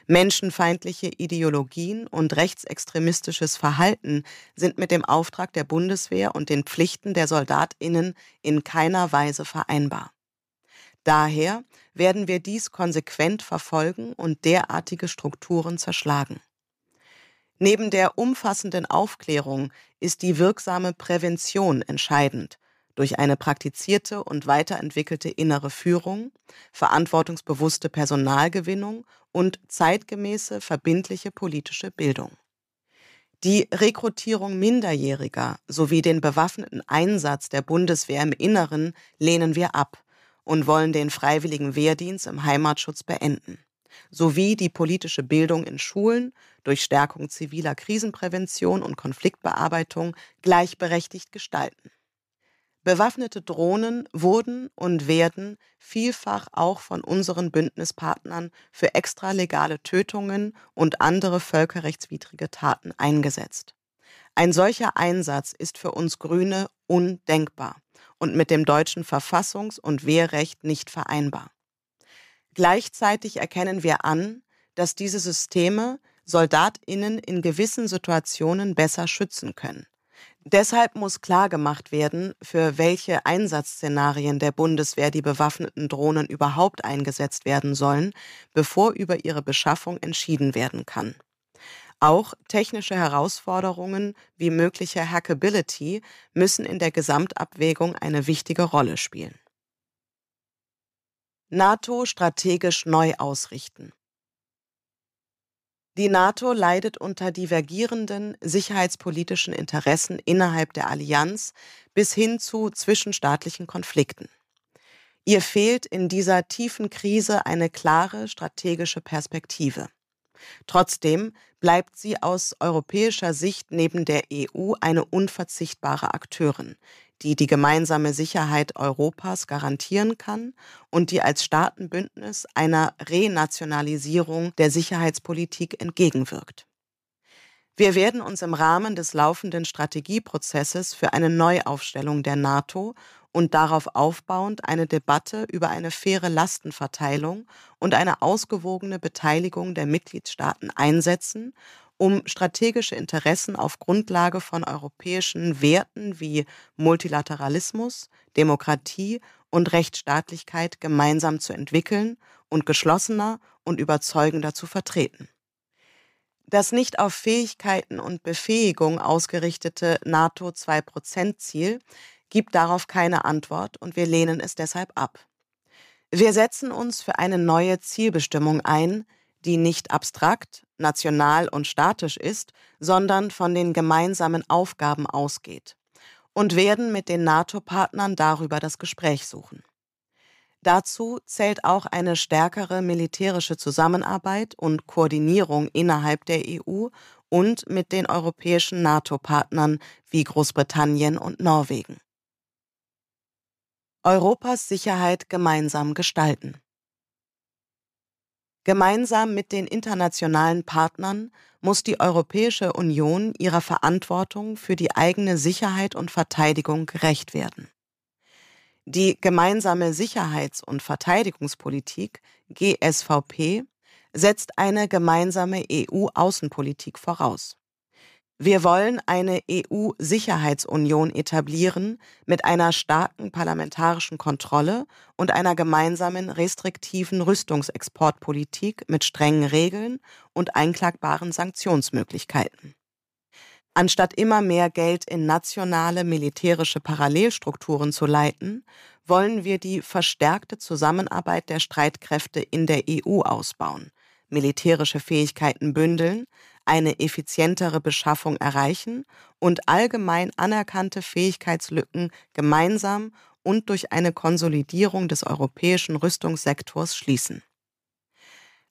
[SPEAKER 2] Menschenfeindliche Ideologien und rechtsextremistisches Verhalten sind mit dem Auftrag der Bundeswehr und den Pflichten der Soldatinnen in keiner Weise vereinbar. Daher werden wir dies konsequent verfolgen und derartige Strukturen zerschlagen. Neben der umfassenden Aufklärung ist die wirksame Prävention entscheidend, durch eine praktizierte und weiterentwickelte innere Führung, verantwortungsbewusste Personalgewinnung und zeitgemäße verbindliche politische Bildung. Die Rekrutierung Minderjähriger sowie den bewaffneten Einsatz der Bundeswehr im Inneren lehnen wir ab und wollen den freiwilligen Wehrdienst im Heimatschutz beenden, sowie die politische Bildung in Schulen durch Stärkung ziviler Krisenprävention und Konfliktbearbeitung gleichberechtigt gestalten. Bewaffnete Drohnen wurden und werden vielfach auch von unseren Bündnispartnern für extralegale Tötungen und andere völkerrechtswidrige Taten eingesetzt. Ein solcher Einsatz ist für uns Grüne undenkbar und mit dem deutschen Verfassungs- und Wehrrecht nicht vereinbar. Gleichzeitig erkennen wir an, dass diese Systeme Soldatinnen in gewissen Situationen besser schützen können Deshalb muss klargemacht werden, für welche Einsatzszenarien der Bundeswehr die bewaffneten Drohnen überhaupt eingesetzt werden sollen, bevor über ihre Beschaffung entschieden werden kann. Auch technische Herausforderungen wie mögliche Hackability müssen in der Gesamtabwägung eine wichtige Rolle spielen. NATO strategisch neu ausrichten. Die NATO leidet unter divergierenden sicherheitspolitischen Interessen innerhalb der Allianz bis hin zu zwischenstaatlichen Konflikten. Ihr fehlt in dieser tiefen Krise eine klare strategische Perspektive. Trotzdem bleibt sie aus europäischer Sicht neben der EU eine unverzichtbare Akteurin, die die gemeinsame Sicherheit Europas garantieren kann und die als Staatenbündnis einer Renationalisierung der Sicherheitspolitik entgegenwirkt. Wir werden uns im Rahmen des laufenden Strategieprozesses für eine Neuaufstellung der NATO und darauf aufbauend eine Debatte über eine faire Lastenverteilung und eine ausgewogene Beteiligung der Mitgliedstaaten einsetzen, um strategische Interessen auf Grundlage von europäischen Werten wie Multilateralismus, Demokratie und Rechtsstaatlichkeit gemeinsam zu entwickeln und geschlossener und überzeugender zu vertreten. Das nicht auf Fähigkeiten und Befähigung ausgerichtete NATO-2-Prozent-Ziel gibt darauf keine Antwort und wir lehnen es deshalb ab. Wir setzen uns für eine neue Zielbestimmung ein, die nicht abstrakt, national und statisch ist, sondern von den gemeinsamen Aufgaben ausgeht und werden mit den NATO-Partnern darüber das Gespräch suchen. Dazu zählt auch eine stärkere militärische Zusammenarbeit und Koordinierung innerhalb der EU und mit den europäischen NATO-Partnern wie Großbritannien und Norwegen. Europas Sicherheit gemeinsam gestalten. Gemeinsam mit den internationalen Partnern muss die Europäische Union ihrer Verantwortung für die eigene Sicherheit und Verteidigung gerecht werden. Die gemeinsame Sicherheits- und Verteidigungspolitik GSVP setzt eine gemeinsame EU-Außenpolitik voraus. Wir wollen eine EU-Sicherheitsunion etablieren mit einer starken parlamentarischen Kontrolle und einer gemeinsamen restriktiven Rüstungsexportpolitik mit strengen Regeln und einklagbaren Sanktionsmöglichkeiten. Anstatt immer mehr Geld in nationale militärische Parallelstrukturen zu leiten, wollen wir die verstärkte Zusammenarbeit der Streitkräfte in der EU ausbauen, militärische Fähigkeiten bündeln, eine effizientere Beschaffung erreichen und allgemein anerkannte Fähigkeitslücken gemeinsam und durch eine Konsolidierung des europäischen Rüstungssektors schließen.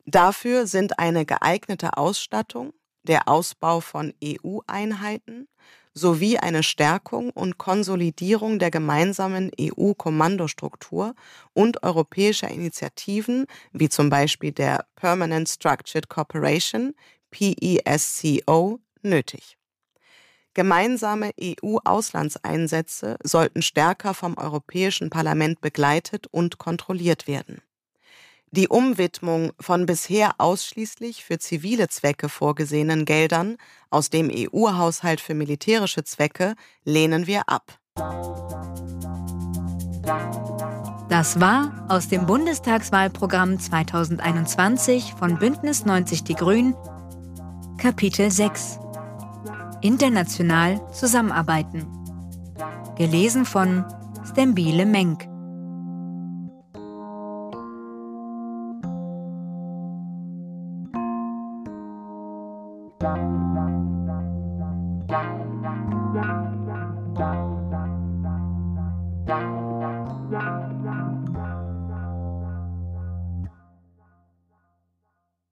[SPEAKER 2] Dafür sind eine geeignete Ausstattung, der Ausbau von EU-Einheiten sowie eine Stärkung und Konsolidierung der gemeinsamen EU-Kommandostruktur und europäischer Initiativen wie zum Beispiel der Permanent Structured Cooperation PESCO nötig. Gemeinsame EU-Auslandseinsätze sollten stärker vom Europäischen Parlament begleitet und kontrolliert werden. Die Umwidmung von bisher ausschließlich für zivile Zwecke vorgesehenen Geldern aus dem EU-Haushalt für militärische Zwecke lehnen wir ab.
[SPEAKER 1] Das war aus dem Bundestagswahlprogramm 2021 von Bündnis 90 Die Grünen Kapitel 6 International zusammenarbeiten. Gelesen von Stembile Menk.